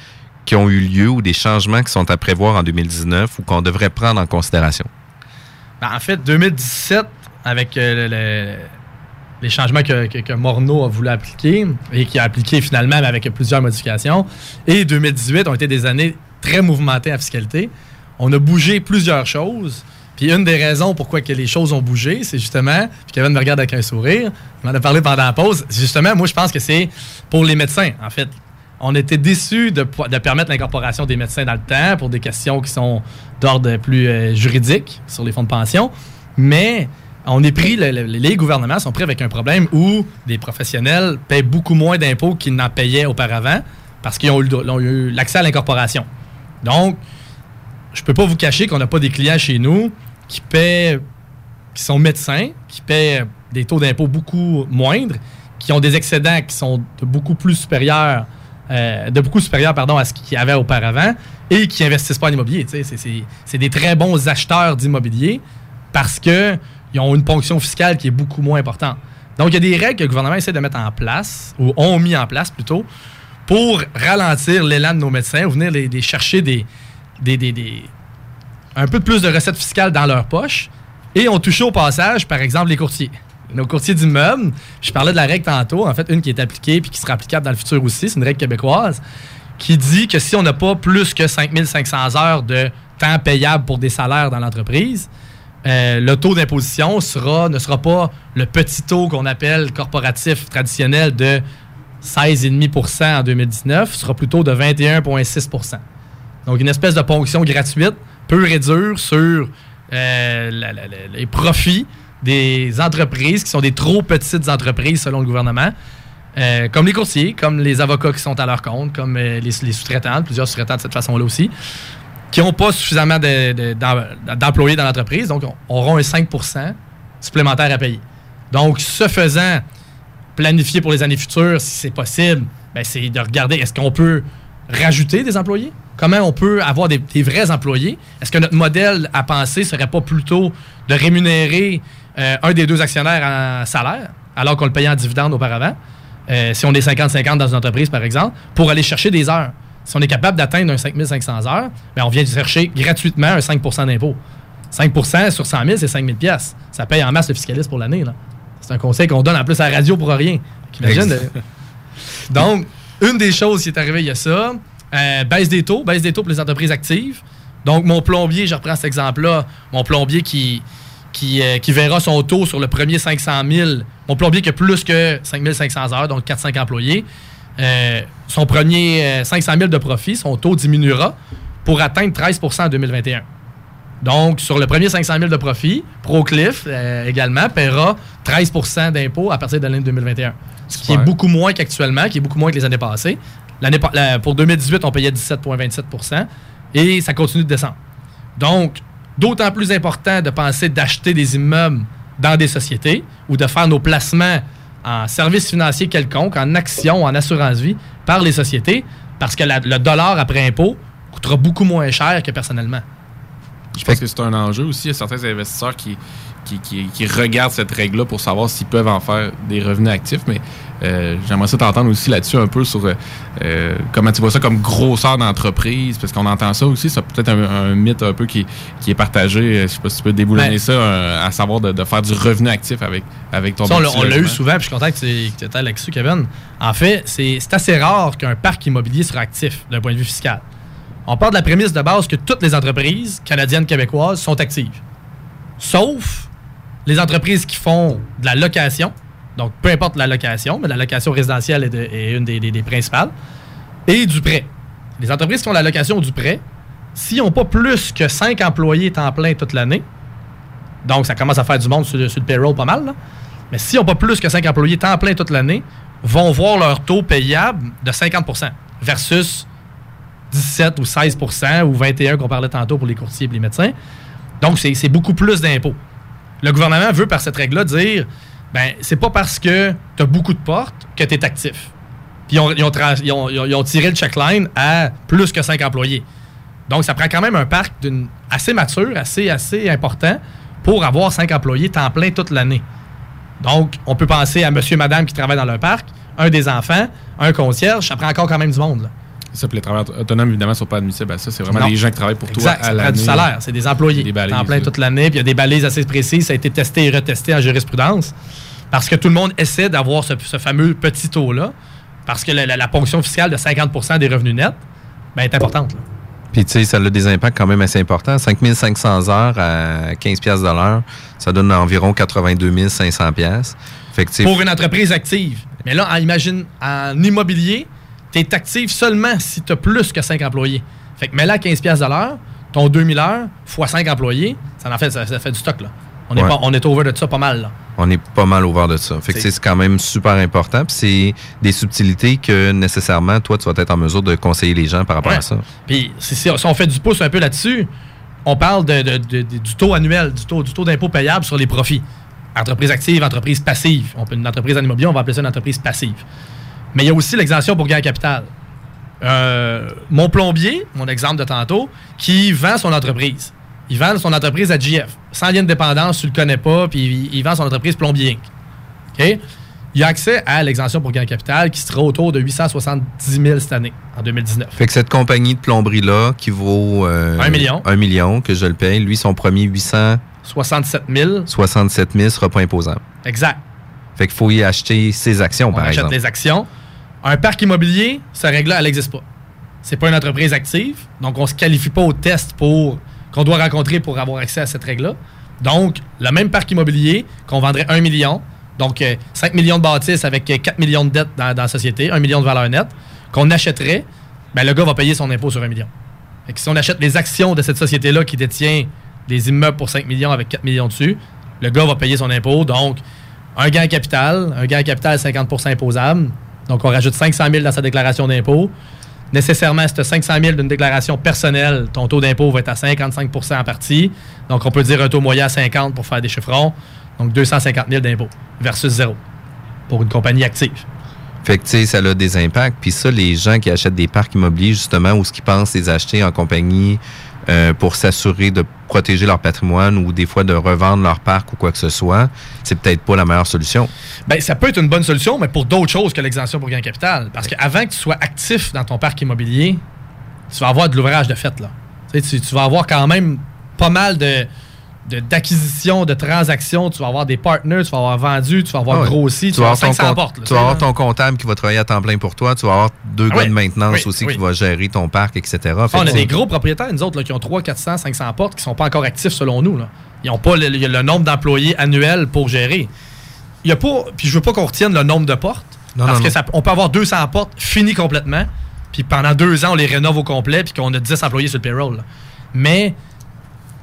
S9: qui ont eu lieu ou des changements qui sont à prévoir en 2019 ou qu'on devrait prendre en considération?
S14: Ben, en fait, 2017, avec euh, le- le- les changements que, que, Morneau a voulu appliquer et qui a appliqué finalement mais avec plusieurs modifications, et 2018 ont été des années très mouvementées en fiscalité. On a bougé plusieurs choses. Puis une des raisons pourquoi que les choses ont bougé, c'est justement, puis Kevin me regarde avec un sourire, on en a parlé pendant la pause, justement, moi je pense que c'est pour les médecins, en fait. On était déçus de permettre l'incorporation des médecins dans le temps pour des questions qui sont d'ordre plus euh, juridique sur les fonds de pension. Mais on est pris, le- le- les gouvernements sont pris avec un problème où des professionnels paient beaucoup moins d'impôts qu'ils n'en payaient auparavant parce qu'ils ont eu, l'accès à l'incorporation. Donc, je peux pas vous cacher qu'on n'a pas des clients chez nous qui paient, qui sont médecins, qui paient des taux d'impôt beaucoup moindres, qui ont des excédents qui sont de beaucoup plus supérieurs, euh, de beaucoup supérieurs pardon, à ce qu'il y avait auparavant et qui investissent pas en immobilier. C'est, des très bons acheteurs d'immobilier parce qu'ils ont une ponction fiscale qui est beaucoup moins importante. Donc, il y a des règles que le gouvernement essaie de mettre en place, ou ont mis en place plutôt, pour ralentir l'élan de nos médecins, ou venir les, chercher des, des, des- un peu plus de recettes fiscales dans leur poche. Et on touché au passage, par exemple, les courtiers. Nos courtiers d'immeubles, je parlais de la règle tantôt, en fait, une qui est appliquée puis qui sera applicable dans le futur aussi, c'est une règle québécoise, qui dit que si on n'a pas plus que 5500 heures de temps payable pour des salaires dans l'entreprise, euh, le taux d'imposition ne sera pas le petit taux qu'on appelle corporatif traditionnel de 16,5% en 2019, sera plutôt de 21,6% Donc, une espèce de ponction gratuite, pure et dure, sur euh, les profits des entreprises qui sont des trop petites entreprises selon le gouvernement. Euh, comme les courtiers, comme les avocats qui sont à leur compte, comme les, les sous-traitants, plusieurs sous-traitants de cette façon-là aussi, qui n'ont pas suffisamment de- de- d'em- d'employés dans l'entreprise, donc on- auront un 5% supplémentaire à payer. Donc, ce faisant, planifier pour les années futures, si c'est possible, ben, c'est de regarder est-ce qu'on peut rajouter des employés? Comment on peut avoir des, des vrais employés? Est-ce que notre modèle à penser serait pas plutôt de rémunérer euh, un des deux actionnaires en salaire, alors qu'on le payait en dividende auparavant? Euh, si on est 50-50 dans une entreprise, par exemple, pour aller chercher des heures? Si on est capable d'atteindre un 5500 heures, ben on vient chercher gratuitement un 5% d'impôt. 5% sur 100 000, c'est 5 000 piastres. Ça paye en masse le fiscaliste pour l'année. là. C'est un conseil qu'on donne en plus à la radio pour rien. De- Donc, une des choses qui est arrivée, il y a ça. Euh, baisse des taux, baisse des taux pour les entreprises actives. Donc, mon plombier, je reprends cet exemple-là, mon plombier qui, qui, euh, qui verra son taux sur le premier 500 000, mon plombier qui a plus que 5 500 heures, donc 4-5 employés, euh, son premier euh, 500 000 de profit, son taux diminuera pour atteindre 13% en 2021. Donc, sur le premier 500 000 de profit, ProCliff euh, également paiera 13% d'impôt à partir de l'année 2021. Ce qui est beaucoup moins qu'actuellement, qui est beaucoup moins que les années passées. L'année pa- la- pour 2018, on payait 17,27% et ça continue de descendre. Donc, d'autant plus important de penser d'acheter des immeubles dans des sociétés ou de faire nos placements en services financiers quelconques, en actions, en assurance-vie par les sociétés, parce que la- le dollar après impôt coûtera beaucoup moins cher que personnellement.
S10: Je pense que c'est un enjeu aussi. Il y a certains investisseurs qui, qui, qui- qui regardent cette règle-là pour savoir s'ils peuvent en faire des revenus actifs. Mais euh, j'aimerais ça t'entendre aussi là-dessus un peu sur euh, euh, comment tu vois ça comme grosseur d'entreprise. Parce qu'on entend ça aussi. C'est peut-être un, un mythe un peu qui, qui est partagé. Je sais pas si tu peux déboulonner
S14: Ben-
S10: ça, euh, à savoir de, de faire du revenu actif avec, avec ton
S14: Ça, on l'a- eu souvent, puis je suis content que tu étais là-dessus, Kevin. En fait, c'est assez rare qu'un parc immobilier soit actif d'un point de vue fiscal. On part de la prémisse de base que toutes les entreprises canadiennes, québécoises sont actives. Sauf les entreprises qui font de la location, donc peu importe la location, mais la location résidentielle est, une des, principales, et du prêt. Les entreprises qui font la location du prêt, s'ils n'ont pas plus que 5 employés temps plein toute l'année, donc ça commence à faire du monde sur, le- payroll pas mal, là. mais s'ils n'ont pas plus que 5 employés temps plein toute l'année, vont voir leur taux payable de 50% versus 17 ou 16% ou 21 qu'on parlait tantôt pour les courtiers et les médecins. Donc, c'est beaucoup plus d'impôts. Le gouvernement veut, par cette règle-là, dire ben, c'est pas parce que tu as beaucoup de portes que tu es actif. Puis ils ont, tiré le checkline à plus que 5 employés. Donc, ça prend quand même un parc assez mature, assez, assez important pour avoir 5 employés temps plein toute l'année. Donc, on peut penser à monsieur et madame qui travaillent dans leur parc, un des enfants, un concierge, ça prend encore quand même du monde.
S10: Ça, puis les travailleurs autonomes, évidemment, ne sont pas admissibles à ça. C'est vraiment
S14: Non.
S10: des gens qui travaillent pour
S14: Exact,
S10: toi à
S14: ça prend
S10: l'année.
S14: du salaire. C'est des employés.
S10: Des balises,
S14: temps plein
S10: là.
S14: toute l'année. Puis il y a des balises assez précises. Ça a été testé et retesté en jurisprudence. Parce que tout le monde essaie d'avoir ce, ce fameux petit taux-là. Parce que la, la- la ponction fiscale de 50% des revenus nets ben, est importante. là.
S9: Puis, tu sais, ça a des impacts quand même assez importants. 5500 heures à 15 piastres de l'heure, ça donne environ 82 500 piastres. Fait que, tu sais,
S14: Pour une entreprise active. Mais là, en- imagine, en immobilier, tu es actif seulement si tu as plus que 5 employés. Fait que mets là 15 piastres de l'heure, ton 2000 heures, fois 5 employés, ça en fait, ça, ça fait du stock. Là. On, est pas, on est over de ça pas mal. Là.
S9: on est pas mal over de ça. Fait que
S14: C'est-
S9: quand même super important. Puis c'est des subtilités que nécessairement, toi, tu vas être en mesure de conseiller les gens par rapport
S14: Ouais.
S9: à ça.
S14: Puis si, on fait du pouce un peu là-dessus, on parle de- de- de- de- du taux annuel, du taux, du taux d'impôt payable sur les profits. Entreprise active, entreprise passive. On peut, une entreprise en immobilier, on va appeler ça une entreprise passive. Mais il y a aussi l'exemption pour gain capital. Euh, mon plombier, mon exemple de tantôt, qui vend son entreprise. Il vend son entreprise à GF. Sans lien de dépendance, tu le connais pas, puis il, il vend son entreprise Plombier Inc. Il a accès à l'exemption pour gain capital qui sera autour de 870 000 cette année, en 2019.
S9: Fait que cette compagnie de plomberie-là, qui vaut... euh,
S14: Un million.
S9: Un million, que je le paye, lui, son premier
S14: 67 000.
S9: 867 000 sera pas imposable.
S14: Exact.
S9: Fait qu'il faut y acheter ses actions,
S14: On
S9: par
S14: achète
S9: exemple.
S14: des actions. Un parc immobilier, cette règle-là, elle n'existe pas. C'est pas une entreprise active, donc on se qualifie pas au test pour qu'on doit rencontrer pour avoir accès à cette règle-là. Donc, le même parc immobilier qu'on vendrait 1 million, donc euh, 5 millions de bâtisses avec euh, 4 millions de dettes dans, la société, 1 million de valeur nette, qu'on achèterait, ben, le gars va payer son impôt sur 1 million. Si on achète les actions de cette société-là qui détient des immeubles pour 5 millions avec 4 millions dessus, le gars va payer son impôt. Donc, un gain en capital, un gain en capital 50% imposable. Donc, on rajoute 500 000 dans sa déclaration d'impôt. Nécessairement, si tu as 500 000 d'une déclaration personnelle, ton taux d'impôt va être à 55% en partie. Donc, on peut dire un taux moyen à 50 pour faire des chiffrons. Donc, 250 000 d'impôt versus zéro pour une compagnie active.
S9: Fait que, ça a des impacts. Puis ça, les gens qui achètent des parcs immobiliers, justement, ou ce qu'ils pensent les acheter en compagnie euh, pour s'assurer de protéger leur patrimoine ou des fois de revendre leur parc ou quoi que ce soit, c'est peut-être pas la meilleure solution.
S14: Ben, ça peut être une bonne solution, mais pour d'autres choses que l'exemption pour gain capital. Parce qu'avant que tu sois actif dans ton parc immobilier, tu vas avoir de l'ouvrage de fait. Là. Tu, sais, tu, tu vas avoir quand même pas mal de- d'acquisition, de, transactions. Tu vas avoir des partners, tu vas avoir vendu, tu vas avoir
S9: Ah ouais.
S14: grossi, tu,
S9: Tu
S14: vas avoir
S9: avoir ton
S14: 500
S9: compte-
S14: portes. là,
S9: tu vas avoir ton comptable qui va travailler à temps plein pour toi. Tu vas avoir deux
S14: Ah
S9: gars
S14: oui.
S9: de maintenance
S14: Oui,
S9: aussi
S14: oui.
S9: qui vont gérer ton parc, etc.
S14: Ah, on a des gros propriétaires, nous autres, là, qui ont 300, 400, 500 portes, qui sont pas encore actifs selon nous. Là. Ils n'ont pas le, le- le nombre d'employés annuels pour gérer. Il y a pas, puis je veux pas qu'on retienne le nombre de portes,
S9: Non,
S14: parce
S9: non,
S14: que
S9: non.
S14: ça- on peut avoir 200 portes finies complètement, puis pendant deux ans, on les rénove au complet, puis qu'on a 10 employés sur le payroll. là. Mais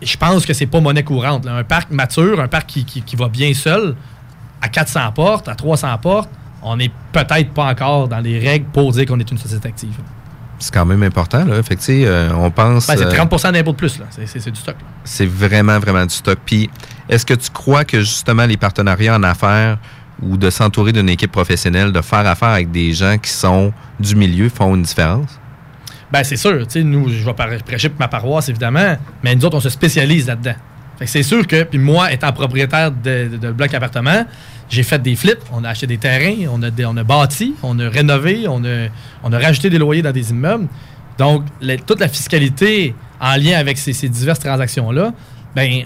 S14: je pense que c'est pas monnaie courante. là. Un parc mature, un parc qui, qui- qui va bien seul, à 400 portes, à 300 portes, on n'est peut-être pas encore dans les règles pour dire qu'on est une société active.
S9: c'est quand même important. Là. Fait que, euh, on pense.
S14: Ben, c'est
S9: euh,
S14: 30% d'impôt de plus, là. C'est- du stock.
S9: c'est vraiment, vraiment du stock. Puis, est-ce que tu crois que justement les partenariats en affaires ou de s'entourer d'une équipe professionnelle, de faire affaire avec des gens qui sont du milieu font une différence?
S14: Ben, c'est sûr. Tu sais, nous, je vais prêcher pour ma paroisse, évidemment, mais nous autres, on se spécialise là-dedans. Fait que c'est sûr que, puis moi, étant propriétaire de, de, de j'ai fait des flips, on a acheté des terrains, on a, on a bâti, on a rénové, on a, on a rajouté des loyers dans des immeubles. Donc, toute la fiscalité en lien avec ces, diverses transactions-là, ben,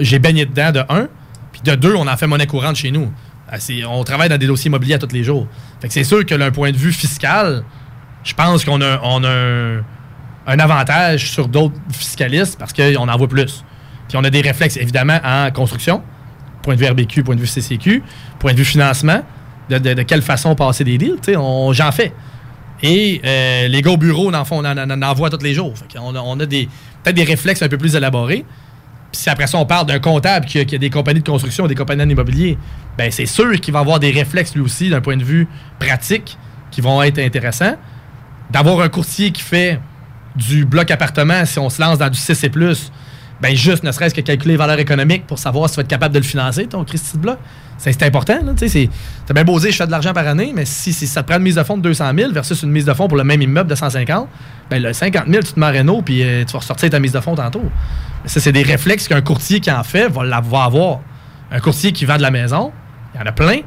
S14: j'ai baigné dedans de un, puis de deux, on en fait monnaie courante chez nous. Ah, On travaille dans des dossiers immobiliers à tous les jours. Fait que c'est sûr que d'un point de vue fiscal, je pense qu'on a, on a un, avantage sur d'autres fiscalistes parce qu'on en voit plus. Puis on a des réflexes, évidemment, en construction, point de vue RBQ, point de vue CCQ, point de vue financement, de, de- quelle façon passer des deals, j'en fais. Et euh, les gars au bureau, on en, font- on en, en voit tous les jours. On a des, peut-être des réflexes un peu plus élaborés. Puis si après ça, on parle d'un comptable qui a, des compagnies de construction, des compagnies en immobilier, ben c'est sûr qu'il va avoir des réflexes lui aussi d'un point de vue pratique qui vont être intéressants. D'avoir un courtier qui fait du bloc appartement, si on se lance dans du 6 et plus, ben juste ne serait-ce que calculer les valeurs économiques pour savoir si tu vas être capable de le financer, ton Christy de bloc. C'est important. c'est- bien beau je fais de l'argent par année, mais si, si ça te prend une mise de fonds de 200 000 versus une mise de fonds pour le même immeuble de 150, ben le 50 000, tu te mets en puis euh, tu vas ressortir ta mise de fonds tantôt. Mais ça, c'est des réflexes qu'un courtier qui en fait va, va avoir. Un courtier qui vend de la maison, il y en a plein.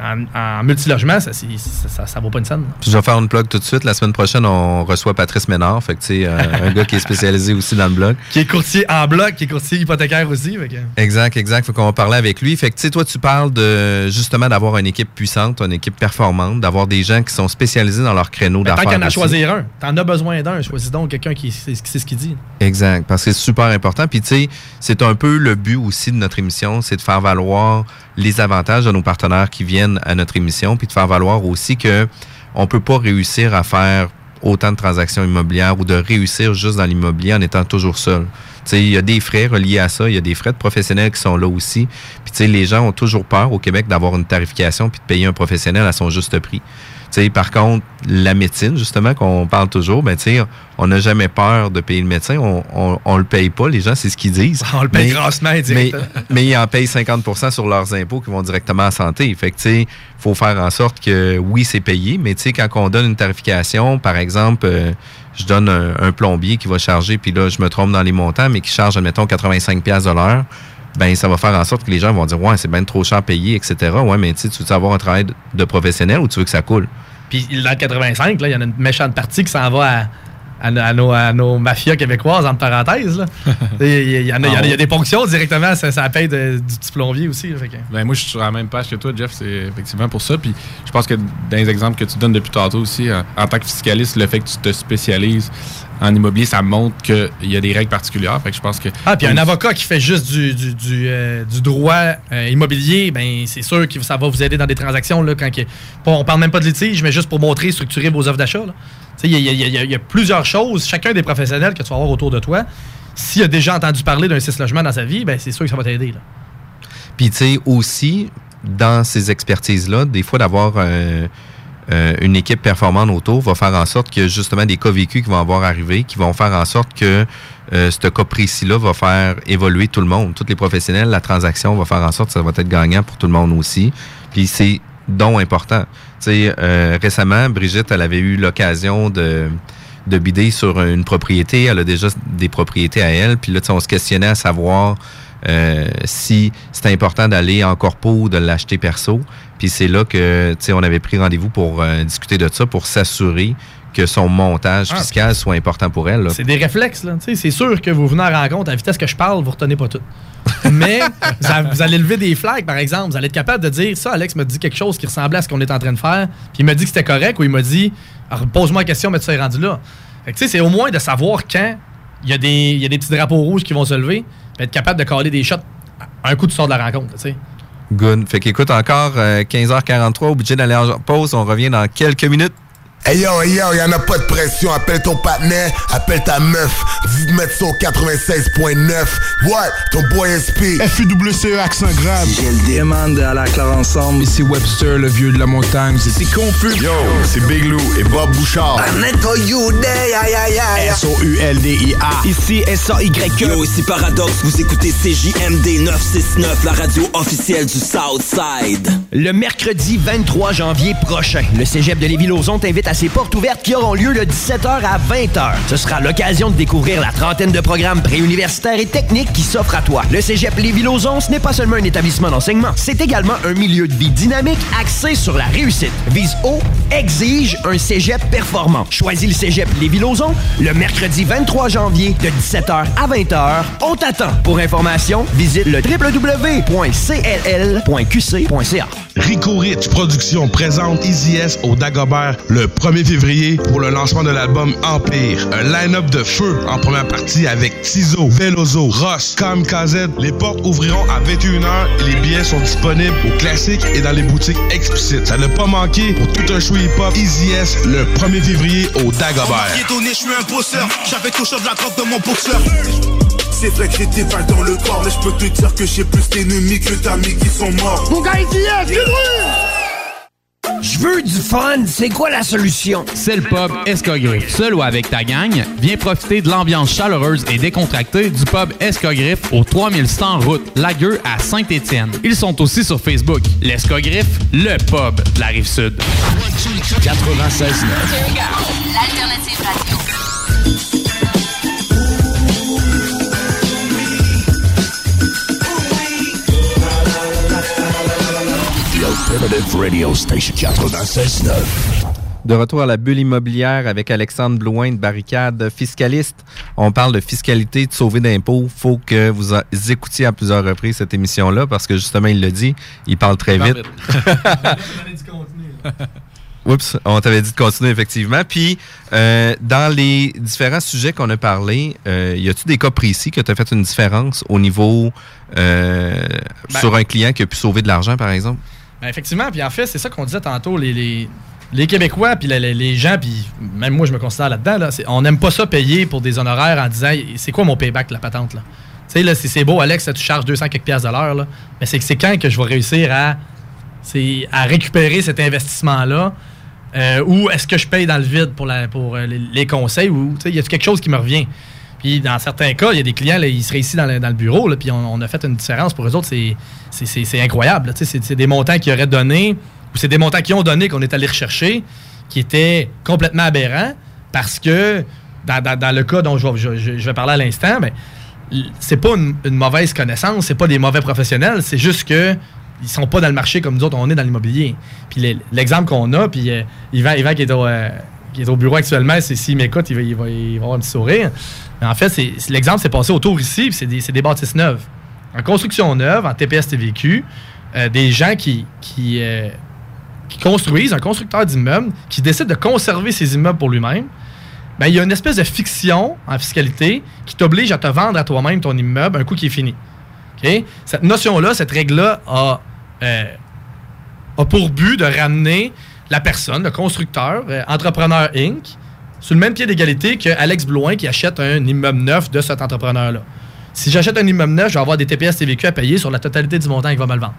S14: En, en multilogement, ça, vaut pas une scène.
S9: Puis je vais faire une plug tout de suite. La semaine prochaine, on reçoit Patrice Ménard, fait que, tu sais, euh, un gars qui est spécialisé aussi dans le blog.
S14: Qui est courtier en bloc, qui est courtier hypothécaire aussi. fait que-
S9: Exact, exact. Faut qu'on va parler avec lui. Fait que, tu sais, toi, tu parles de, justement, d'avoir une équipe puissante, une équipe performante, d'avoir des gens qui sont spécialisés dans leur créneau
S14: Mais tant
S9: d'affaires.
S14: qu'il en a choisir un, t'en as besoin d'un. Choisis donc quelqu'un qui sait, qui sait ce qu'il dit.
S9: Exact, parce que c'est super important. Puis, tu sais, c'est un peu le but aussi de notre émission, c'est de faire valoir les avantages de nos partenaires qui viennent à notre émission, puis de faire valoir aussi que on peut pas réussir à faire autant de transactions immobilières ou de réussir juste dans l'immobilier en étant toujours seul. Il y a des frais reliés à ça, il y a des frais de professionnels qui sont là aussi. Puis, les gens ont toujours peur au Québec d'avoir une tarification puis de payer un professionnel à son juste prix. Tu sais, par contre, la médecine, justement, qu'on parle toujours, ben, tu sais, on n'a jamais peur de payer le médecin. On, on, on le paye pas, les gens, c'est ce qu'ils disent.
S14: On le paye grassement et
S9: mais, mais ils en payent 50% sur leurs impôts qui vont directement en santé. Fait que, tu sais, faut faire en sorte que, oui, c'est payé, mais tu quand on donne une tarification, par exemple, euh, je donne un, un plombier qui va charger, puis là, je me trompe dans les montants, mais qui charge, admettons, 85 pièces de l'heure, ben ça va faire en sorte que les gens vont dire, ouais, c'est bien trop cher payé, etc. Ouais, mais tu sais, tu veux avoir un travail de, professionnel ou tu veux que ça coule?
S14: Puis dans le 85, là, il y en a une méchante partie qui s'en va à, à, à nos, à nos mafias québécoises, entre parenthèses. là. Il y, il y en a, il y en a- il y a des ponctions directement, ça, ça paye de- du petit plombier aussi. là, fait que-
S10: Ben, moi, je suis sur la même page que toi, Jeff. C'est effectivement pour ça. Puis je pense que dans les exemples que tu donnes depuis tantôt aussi, en, en tant que fiscaliste, le fait que tu te spécialises en immobilier, ça montre qu'il y a des règles particulières. Fait que je pense que.
S14: Ah, puis un avocat qui fait juste du, du, du, euh, du droit euh, immobilier, ben c'est sûr que ça va vous aider dans des transactions. Là, quand que- pas- on parle même pas de litige, mais juste pour montrer, structurer vos offres d'achat. là. Tu sais, Il y, y a- y y plusieurs choses. Chacun des professionnels que tu vas avoir autour de toi, s'il a déjà entendu parler d'un six logements dans sa vie, ben c'est sûr que ça va t'aider. là.
S9: Puis, tu sais, aussi, dans ces expertises-là, des fois, d'avoir euh, euh, une équipe performante autour va faire en sorte que, justement, des cas vécus qui vont avoir arrivé, qui vont faire en sorte que euh, ce cas précis-là va faire évoluer tout le monde. Tous les professionnels, la transaction va faire en sorte que ça va être gagnant pour tout le monde aussi. Puis, c'est donc important. Tu euh, récemment, Brigitte, elle avait eu l'occasion de de bider sur une propriété. Elle a déjà des propriétés à elle. Puis là, on se questionnait à savoir euh, si c'était important d'aller en corpo ou de l'acheter perso. Puis c'est là que, tu sais, on avait pris rendez-vous pour euh, discuter de ça, pour s'assurer que son montage
S14: Ah.
S9: fiscal soit important pour elle.
S14: C'est des réflexes, là. Tu sais, C'est sûr que vous venez la rencontre, à la vitesse que je parle, vous retenez pas tout. Mais vous, allez lever des flags, par exemple. Vous allez être capable de dire ça, Alex me dit quelque chose qui ressemblait à ce qu'on est en train de faire, puis il me dit que c'était correct, ou il m'a dit pose-moi la question, mais tu es rendu là. Fait que, tu sais, c'est au moins de savoir quand il y, a des, il y a des petits drapeaux rouges qui vont se lever, être capable de caler des shots un coup tu sors de la rencontre, sais.
S9: Good. Fait qu'écoute, encore euh, 15h43, obligé d'aller en pause. On revient dans quelques minutes.
S17: Hey yo, hey yo, y'en a pas de pression. Appelle ton partenaire, appelle ta meuf. De mettre ça au 96.9. What? Ton boy SP.
S3: FUWCE accent grave.
S18: Demande à la clare ensemble. Ici Webster, le vieux de la montagne. C'est confus.
S17: Yo, c'est Big Lou et Bob Bouchard.
S18: S-O-U-L-D-I-A.
S1: Ici S-A-Y-E.
S11: Yo, ici Paradox, vous écoutez CJMD 969, la radio officielle du Southside.
S1: Le mercredi 23 janvier prochain, le Cégep de Lévis-Lauzon t'invite à ses portes ouvertes qui auront lieu de 17h à 20h. Ce sera l'occasion de découvrir la trentaine de programmes préuniversitaires et techniques qui s'offrent à toi. Le Cégep Lévis-Lauzon, ce n'est pas seulement un établissement d'enseignement, c'est également un milieu de vie dynamique axé sur la réussite. Vise haut, exige un Cégep performant. Choisis le Cégep Lévis-Lauzon le mercredi 23 janvier de 17h à 20h. On t'attend. Pour information, visite le www.cll.qc.ca.
S4: Rico Rich Productions présente Easy S au Dagobert le 1er février pour le lancement de l'album Empire. Un line-up de feu en première partie avec Tizo, Velozo, Ross, Kamikaze. Les portes ouvriront à 21h et les billets sont disponibles au classique et dans les boutiques explicites. Ça ne pas manquer pour tout un show hip-hop Easy S le 1er février au Dagobert.
S5: Je suis un bosseur. J'avais touché de la drogue de mon boxeur. C'est vrai que j'ai des balles dans le corps, mais je peux te dire que j'ai plus d'ennemis que d'amis qui sont morts.
S1: Mon gars, ici, Je veux du fun, c'est quoi la solution?
S19: C'est le pub Escogriffe. Seul ou avec ta gang, viens profiter de l'ambiance chaleureuse et décontractée du pub Escogriffe au 3100 route Lagueux à Saint-Étienne. Ils sont aussi sur Facebook. L'Escogriffe, le pub de la Rive-Sud.
S15: 96.9.
S13: L'alternative radio.
S15: Alternative Radio Station 96.9.
S9: De retour à la bulle immobilière avec Alexandre Blouin de Barricade Fiscaliste. On parle de fiscalité, de sauver d'impôts. faut que vous a- écoutiez à plusieurs reprises cette émission-là parce que justement, il le dit, il parle très vite. Oups, on t'avait dit de continuer effectivement. Puis, euh, dans les différents sujets qu'on a parlé, euh, y a-tu des cas précis que tu as fait une différence au niveau euh,
S14: Ben-
S9: sur un client qui a pu sauver de l'argent, par exemple?
S14: Ben, effectivement, puis en fait, c'est ça qu'on disait tantôt, les, Québécois, puis les, les- gens, puis même moi, je me considère là-dedans, on n'aime pas ça payer pour des honoraires en disant c'est quoi mon payback, la patente, là? Tu sais, là, c'est beau, Alex, tu charges 200 quelques piastres de l'heure, là, mais c'est c'est quand que je vais réussir à, à récupérer cet investissement-là? Euh, ou est-ce que je paye dans le vide pour, euh, les, conseils ou y a quelque chose qui me revient? Puis dans certains cas, il y a des clients, ils seraient ici dans le, bureau, puis on, a fait une différence pour eux autres, c'est- incroyable. C'est des montants qu'ils auraient donnés, ou c'est des montants qu'ils ont donnés qu'on est allé rechercher, qui étaient complètement aberrants, parce que dans, le cas dont je vais, parler à l'instant, ben, c'est pas une, mauvaise connaissance, c'est pas des mauvais professionnels, c'est juste que ils sont pas dans le marché comme nous autres, on est dans l'immobilier. Puis l'exemple qu'on a, puis euh, Yvan, Yvan qui, est au, euh, qui est au bureau actuellement, c'est s'il m'écoute, il va, il, va, avoir un petit sourire. Mais en fait, l'exemple s'est passé autour ici, c'est des, c'est des bâtisses neuves. En construction neuve, en TPS TVQ, euh, des gens qui, qui, euh, construisent, un constructeur d'immeubles, qui décide de conserver ses immeubles pour lui-même, ben, il y a une espèce de fiction en fiscalité qui t'oblige à te vendre à toi-même ton immeuble un coup qui est fini. Cette notion-là, cette règle-là a, euh, a pour but de ramener la personne, le constructeur, euh, entrepreneur Inc., sur le même pied d'égalité que Alex Blouin qui achète un immeuble neuf de cet entrepreneur-là. Si j'achète un immeuble neuf, je vais avoir des TPS TVQ à payer sur la totalité du montant qu'il va me le vendre.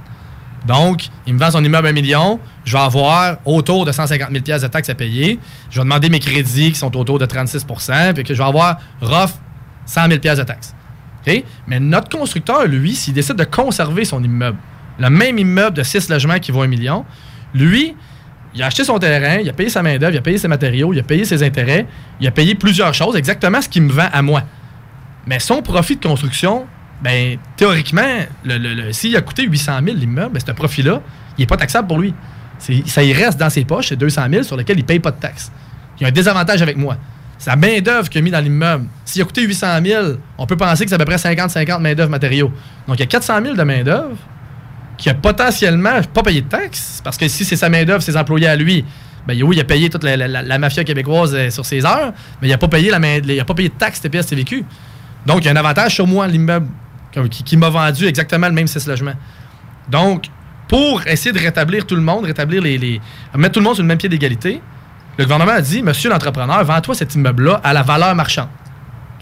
S14: Donc, il me vend son immeuble à un million, je vais avoir autour de 150 000 pièces de taxes à payer. Je vais demander mes crédits qui sont autour de 36% puis que je vais avoir rough 100 000 pièces de taxes. Mais notre constructeur, lui, s'il décide de conserver son immeuble, le même immeuble de 6 logements qui vaut un million, lui, il a acheté son terrain, il a payé sa main-d'œuvre, il a payé ses matériaux, il a payé ses intérêts, il a payé plusieurs choses, exactement ce qu'il me vend à moi. Mais son profit de construction, ben, théoriquement, le, le- le- s'il a coûté 800 000 l'immeuble, ben, ce profit-là, il n'est pas taxable pour lui. Ça y reste dans ses poches, c'est 200 000 sur lesquels il ne paye pas de taxes. Il y a un désavantage avec moi. C'est la main-d'œuvre qu'il a mis dans l'immeuble. S'il a coûté 800 000, on peut penser que c'est à peu près 50-50 main-d'œuvre matériaux. Donc, il y a 400 000 de main-d'œuvre qui a potentiellement pas payé de taxes, parce que si c'est sa main-d'œuvre, ses employés à lui, ben oui, il a payé toute la, mafia québécoise euh, sur ses heures, mais il n'a pas payé la main, il a pas payé de taxes TPS TVQ. Donc, il y a un avantage sur moi, l'immeuble, qui, m'a vendu exactement le même 6 logements. Donc, pour essayer de rétablir tout le monde, rétablir les, mettre tout le monde sur le même pied d'égalité, le gouvernement a dit, monsieur l'entrepreneur, vends-toi cet immeuble-là à la valeur marchande.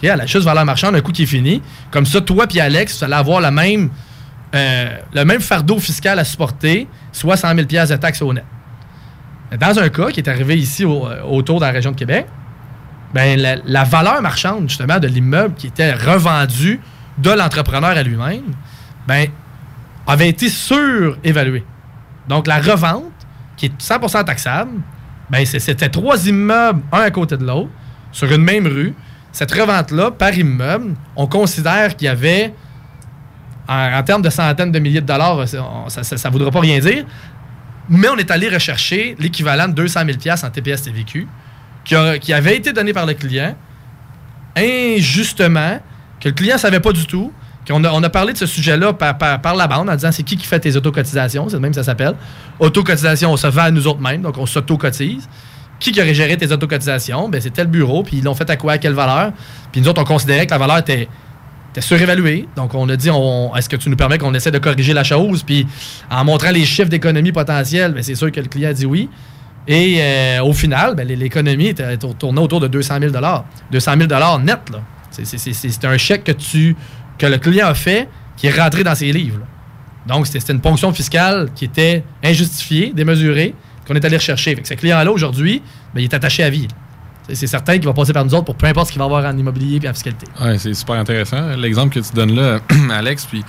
S14: À la juste valeur marchande, un coup qui est fini. Comme ça, toi puis Alex, vous allez avoir la même, euh, le même fardeau fiscal à supporter, soit 100 000 de taxes au net. Dans un cas qui est arrivé ici euh, autour de la région de Québec, ben, la, valeur marchande, justement, de l'immeuble qui était revendu de l'entrepreneur à lui-même, ben, avait été surévaluée. Donc, la revente, qui est 100% taxable, ben, c'était trois immeubles, un à côté de l'autre, sur une même rue. Cette revente-là, par immeuble, on considère qu'il y avait, en, termes de centaines de milliers de dollars, on- ça ne voudra pas rien dire, mais on est allé rechercher l'équivalent de 200 000 en TPS TVQ qui, avait été donné par le client, injustement, que le client ne savait pas du tout. on a parlé de ce sujet-là par, la bande en disant c'est qui qui fait tes autocotisations, c'est de même que ça s'appelle. Autocotisation, on se vend à nous autres mêmes, donc on s'autocotise. Qui qui aurait géré tes autocotisations? Ben, c'était le bureau, puis ils l'ont fait à quoi, à quelle valeur? Puis nous autres, on considérait que la valeur était, était surévaluée. Donc, on a dit, on, est-ce que tu nous permets qu'on essaie de corriger la chose? Puis, en montrant les chiffres d'économie potentielle, ben, c'est sûr que le client a dit oui. Et euh, au final, ben, l'économie tournait autour de 200 000 200 000 net. C'est- un chèque que, tu, que le client a fait qui est rentré dans ses livres. Donc, c'était une ponction fiscale qui était injustifiée, démesurée, qu'on est allé rechercher. Fait ce client-là, aujourd'hui, ben, il est attaché à vie. C'est certain qu'il va passer par nous autres pour peu importe ce qu'il va avoir en immobilier et en fiscalité.
S10: Ouais, c'est super intéressant. L'exemple que tu donnes là, Alex, puis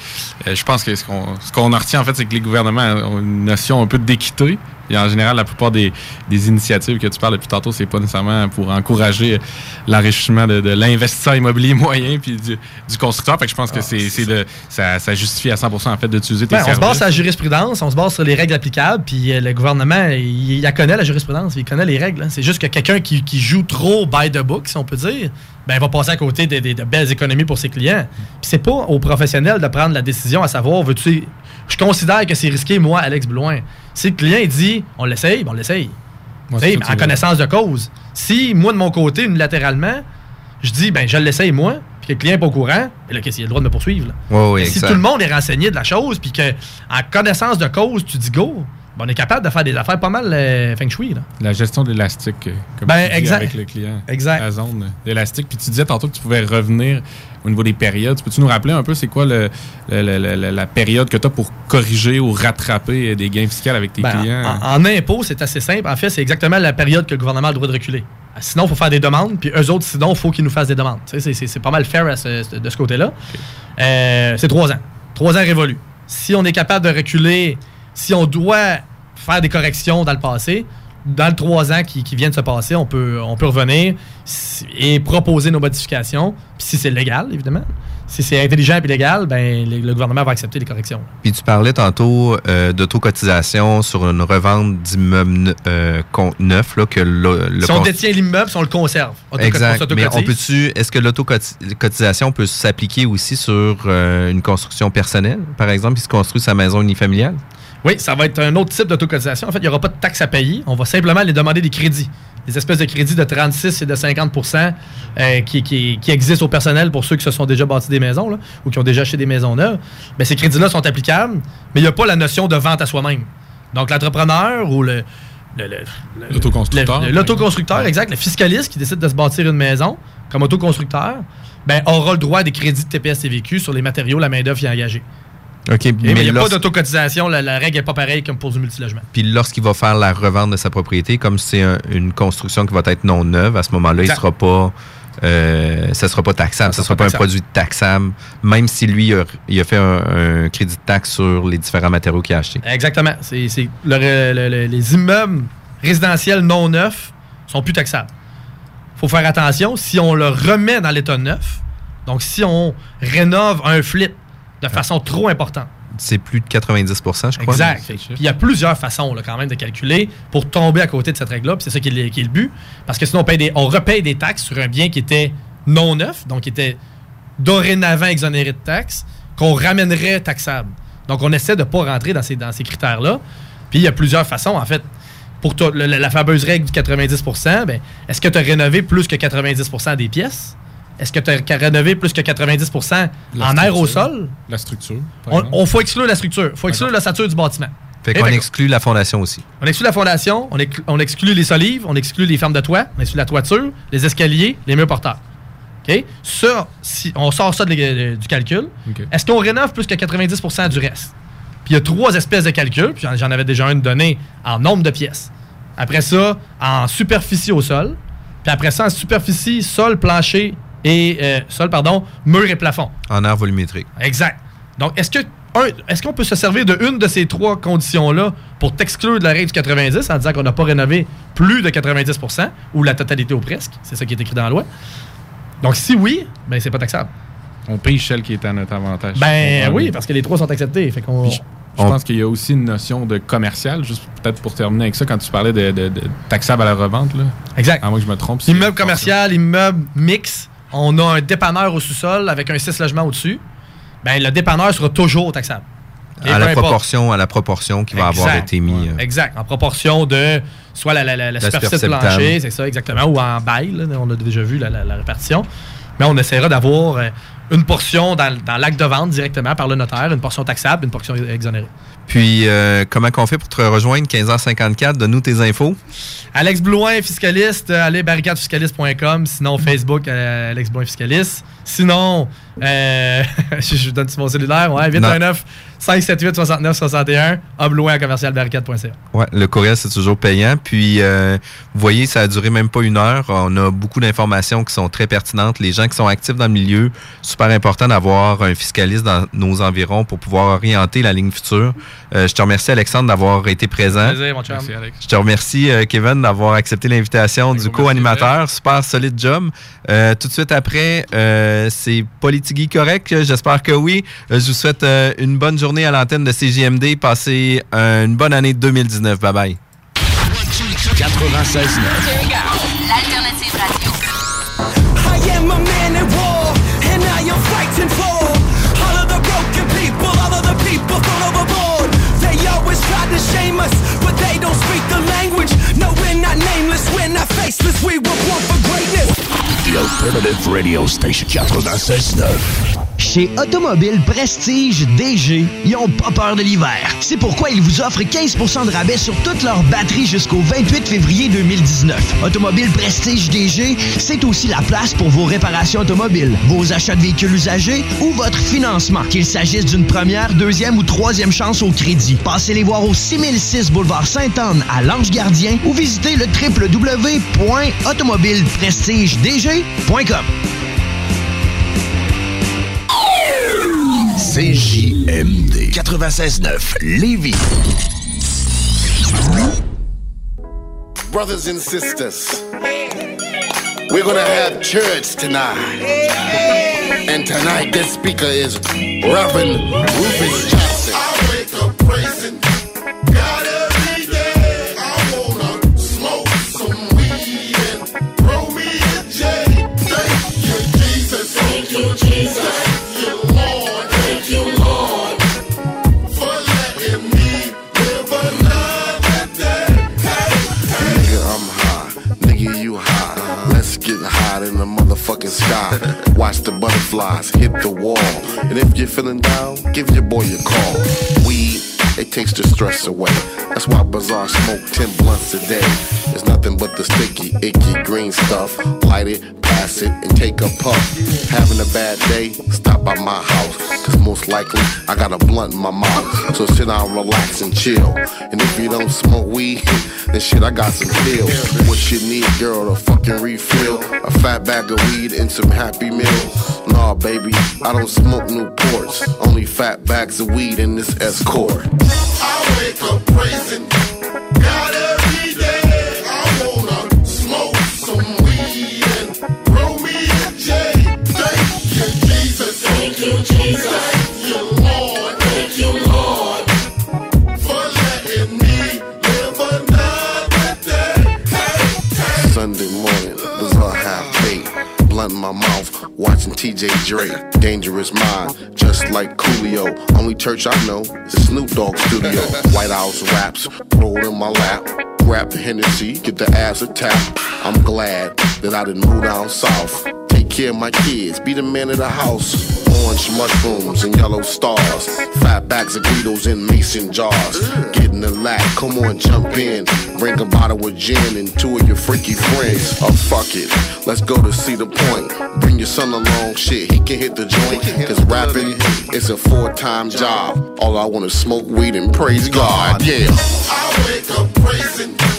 S10: euh, je pense que ce qu'on ce qu'on en retient, en fait, c'est que les gouvernements ont une notion un peu d'équité. En général, la plupart des, des initiatives que tu parles depuis tantôt, c'est pas nécessairement pour encourager l'enrichissement de, de l'investisseur immobilier moyen puis du, du constructeur. Fait que je pense que c'est c'est ça, ça justifie à 100% en fait d'utiliser tes
S14: Ben, on se base sur la jurisprudence, on se base sur les règles applicables, puis euh, le gouvernement, il, il la connaît la jurisprudence, il connaît les règles. hein. C'est juste que quelqu'un qui, qui joue trop by the book, si on peut dire, ben, il va passer à côté de, de- de belles économies pour ses clients. Puis c'est pas aux professionnels de prendre la décision à savoir, veux-tu. Je considère que c'est risqué, moi, Alex Blouin. Si le client il dit, on l'essaye, ben, on l'essaye. Mais en connaissance de cause. Si, moi, de mon côté, unilatéralement, je dis, ben, je l'essaye, moi, puis que le client n'est pas au courant, ben là, qu'est-ce qu'il a le droit de me poursuivre? là?
S9: Ouais,
S14: Mais si tout le monde est renseigné de la chose, puis que en connaissance de cause, tu dis go, on est capable de faire des affaires pas mal euh, feng shui. Là.
S10: La gestion de l'élastique, euh, comme
S14: Ben,
S10: tu dis
S14: exact.
S10: avec le client.
S14: Exact.
S10: La zone d'élastique. Puis tu disais tantôt que tu pouvais revenir au niveau des périodes. Peux-tu nous rappeler un peu c'est quoi le, le- le- le- le- la période que tu as pour corriger ou rattraper des gains fiscaux avec tes
S14: Ben,
S10: clients?
S14: en, en impôt, c'est assez simple. En fait, c'est exactement la période que le gouvernement a le droit de reculer. Sinon, il faut faire des demandes, puis eux autres, sinon, il faut qu'ils nous fassent des demandes. Tu sais, C'est pas mal fair à ce- de ce côté-là. Euh, c'est trois ans. Trois ans révolus. Si on est capable de reculer, si on doit faire des corrections dans le passé, dans le trois ans qui, qui viennent de se passer, on peut, on peut revenir et proposer nos modifications. Puis si c'est légal, évidemment. Si c'est intelligent et légal, ben, le, le gouvernement va accepter les corrections.
S9: Puis tu parlais tantôt euh, d'autocotisation sur une revente d'immeuble ne- euh, con- neuf, là, que le, le
S14: si on détient l'immeuble, si on le conserve. on
S9: Exact.
S14: s'autocotise.
S9: Mais on peut-tu, est-ce que l'autocotisation peut s'appliquer aussi sur euh, une construction personnelle, par exemple, qui se construit sa maison unifamiliale?
S14: Oui, ça va être un autre type d'autocotisation. En fait, il n'y aura pas de taxes à payer. On va simplement aller demander des crédits. Des espèces de crédits de 36 et de 50 euh, qui, qui- qui existent au personnel pour ceux qui se sont déjà bâtis des maisons là, ou qui ont déjà acheté des maisons neuves. Ben, ces crédits-là sont applicables, mais il n'y a pas la notion de vente à soi-même. Donc, l'entrepreneur ou le.
S10: L'autoconstructeur.
S14: L'autoconstructeur, exact. Le fiscaliste qui décide de se bâtir une maison comme autoconstructeur, ben, aura le droit à des crédits de TPS TVQ sur les matériaux, la main-d'œuvre est engagée.
S9: OK.
S14: Et mais il n'y a pas d'autocotisation, la, la règle n'est pas pareille comme pour du multilogement.
S9: Puis lorsqu'il va faire la revente de sa propriété, comme c'est un- une construction qui va être non neuve, à ce moment-là, il
S14: Exact.
S9: sera pas, euh, ça sera pas taxable, ça ne sera pas un produit taxable, même si lui a, il a fait un, un crédit de taxe sur les différents matériaux qu'il a achetés.
S14: Exactement. C'est, c'est- le- le- le- les immeubles résidentiels non neufs sont plus taxables. faut faire attention. Si on le remet dans l'état neuf, donc si on rénove un flip de façon trop importante,
S9: c'est plus de 90% je crois.
S14: Exact. Puis il y a plusieurs façons là, quand même de calculer pour tomber à côté de cette règle-là. Puis c'est ça qui est, le, qui est le but. Parce que sinon, on, paye des, on repaye des taxes sur un bien qui était non neuf, donc qui était dorénavant exonéré de taxes, qu'on ramènerait taxable. Donc on essaie de ne pas rentrer dans ces, dans ces critères-là. Puis il y a plusieurs façons, en fait. Pour la, la fameuse règle du 90% ben, est-ce que tu as rénové plus que 90% des pièces? Est-ce que tu as rénové plus que 90
S10: La
S14: en
S10: structure.
S14: aérosol?
S10: La structure.
S14: On, faut exclure la structure. faut exclure la stature du bâtiment.
S9: Fait
S14: Et
S9: qu'on exclut la fondation aussi.
S14: on exclut la fondation, on, exclut, on exclut les solives, on exclut les fermes de toit, on exclut la toiture, les escaliers, les murs porteurs. OK? Ça, si on sort ça de du calcul, est-ce qu'on rénove plus que 90% du reste? Puis il y a trois espèces de calculs, puis j'en- j'en avais déjà une donnée en nombre de pièces. Après ça, en superficie au sol. Puis après ça, en superficie, sol, plancher et euh, sol, pardon, mur et plafond.
S9: En air volumétrique.
S14: Exact. Donc, est-ce que est-ce qu'on peut se servir de une de ces trois conditions-là pour t'exclure de la règle du 90 en disant qu'on n'a pas rénové plus de 90% ou la totalité ou presque? C'est ça qui est écrit dans la loi. Donc, si oui, ben c'est pas taxable.
S10: On pige celle qui est à notre avantage.
S14: Ben oui, parce que les trois sont acceptés. Fait qu'on.
S10: Je pense qu'il y a aussi une notion de commercial, juste peut-être pour terminer avec ça, quand tu parlais de, de- de taxable à la revente. Là.
S14: Exact.
S10: À moins que je me trompe.
S14: Immeuble commercial, immeuble mix, on a un dépanneur au sous-sol avec un 6 logements au-dessus. Ben, le dépanneur sera toujours taxable. Et
S9: À la,
S14: importe.
S9: proportion, à la proportion qui va avoir été mis. euh,
S14: Exact. En proportion de soit la, la, la, la superficie plancher, c'est ça, exactement, ou en bail. là, on a déjà vu la, la- la répartition. Mais on essaiera d'avoir euh, une portion dans, dans l'acte de vente directement par le notaire, une portion taxable, une portion exonérée.
S9: Puis, euh, comment qu'on fait pour te rejoindre? 15h54? Donne-nous tes infos.
S14: Alex Blouin, fiscaliste, allez barricadefiscaliste.com. Sinon, Facebook, euh, Alex Blouin, fiscaliste. Sinon, euh, je, vous donne mon cellulaire, ouais, 819 578 69 61, oblouin à commercial barricade.ca.
S9: Ouais, le courriel, c'est toujours payant. Puis, vous voyez, ça a duré même pas une heure. On a beaucoup d'informations qui sont très pertinentes. Les gens qui sont actifs dans le milieu, super important d'avoir un fiscaliste dans nos environs pour pouvoir orienter la ligne future. Euh, je te remercie, Alexandre, d'avoir été présent. Je te remercie, euh, Kevin, d'avoir accepté l'invitation du co-animateur. Super solide job. Euh, tout de suite après, c'est Politigui correct? J'espère que oui. je vous souhaite une bonne journée à l'antenne de CJMD. Passez une bonne année 2019. Bye bye.
S15: 96
S6: The
S15: Alternative Radio Station 96.9.
S20: Chez Automobile Prestige DG, ils ont pas peur de l'hiver. C'est pourquoi ils vous offrent 15% de rabais sur toutes leurs batteries jusqu'au 28 février 2019. Automobile Prestige DG, c'est aussi la place pour vos réparations automobiles, vos achats de véhicules usagés ou votre financement, qu'il s'agisse d'une première, deuxième ou troisième chance au crédit. Passez les voir au 6006 boulevard Sainte-Anne à l'Ange-Gardien ou visitez le www.automobileprestigedg.com.
S15: 96.9 Lévis.
S17: Brothers and sisters, we're gonna have church tonight. And tonight, this speaker is Reverend Rufus Jackson. Sky. Watch the butterflies hit the wall. And if you're feeling down, give your boy a call. Weed, it takes the stress away. That's why Bazaar smoke 10 blunts a day. It's nothing but the sticky, icky green stuff. Light it, it, and take a puff. Having a bad day? Stop by my house. Cause most likely I got a blunt in my mouth. So sit down, relax, and chill. And if you don't smoke weed, then shit, I got some pills. What you need, girl, to fucking refill? A fat bag of weed and some happy meals. Nah, baby, I don't smoke Newports. Only fat bags of weed in this escort. I wake up praising TJ Drake, Dangerous Mind, just like Coolio. Only church I know is Snoop Dogg Studio. White House raps, roll in my lap. Grab the Hennessy, get the ass attacked. I'm glad that I didn't move down south. Care of my kids, be the man of the house. Orange mushrooms and yellow stars. Fat bags of Guidos in mason jars. Get in the lap, come on, jump in. Bring a bottle of gin and two of your freaky friends. Oh, fuck it, let's go to see the point. Bring your son along, shit, he can hit the joint. Cause rapping is a four time job. All I want is smoke weed and praise God, yeah.
S5: I wake up praising God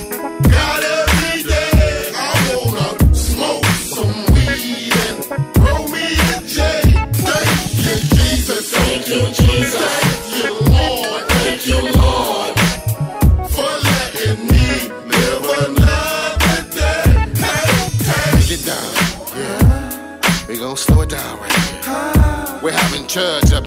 S17: church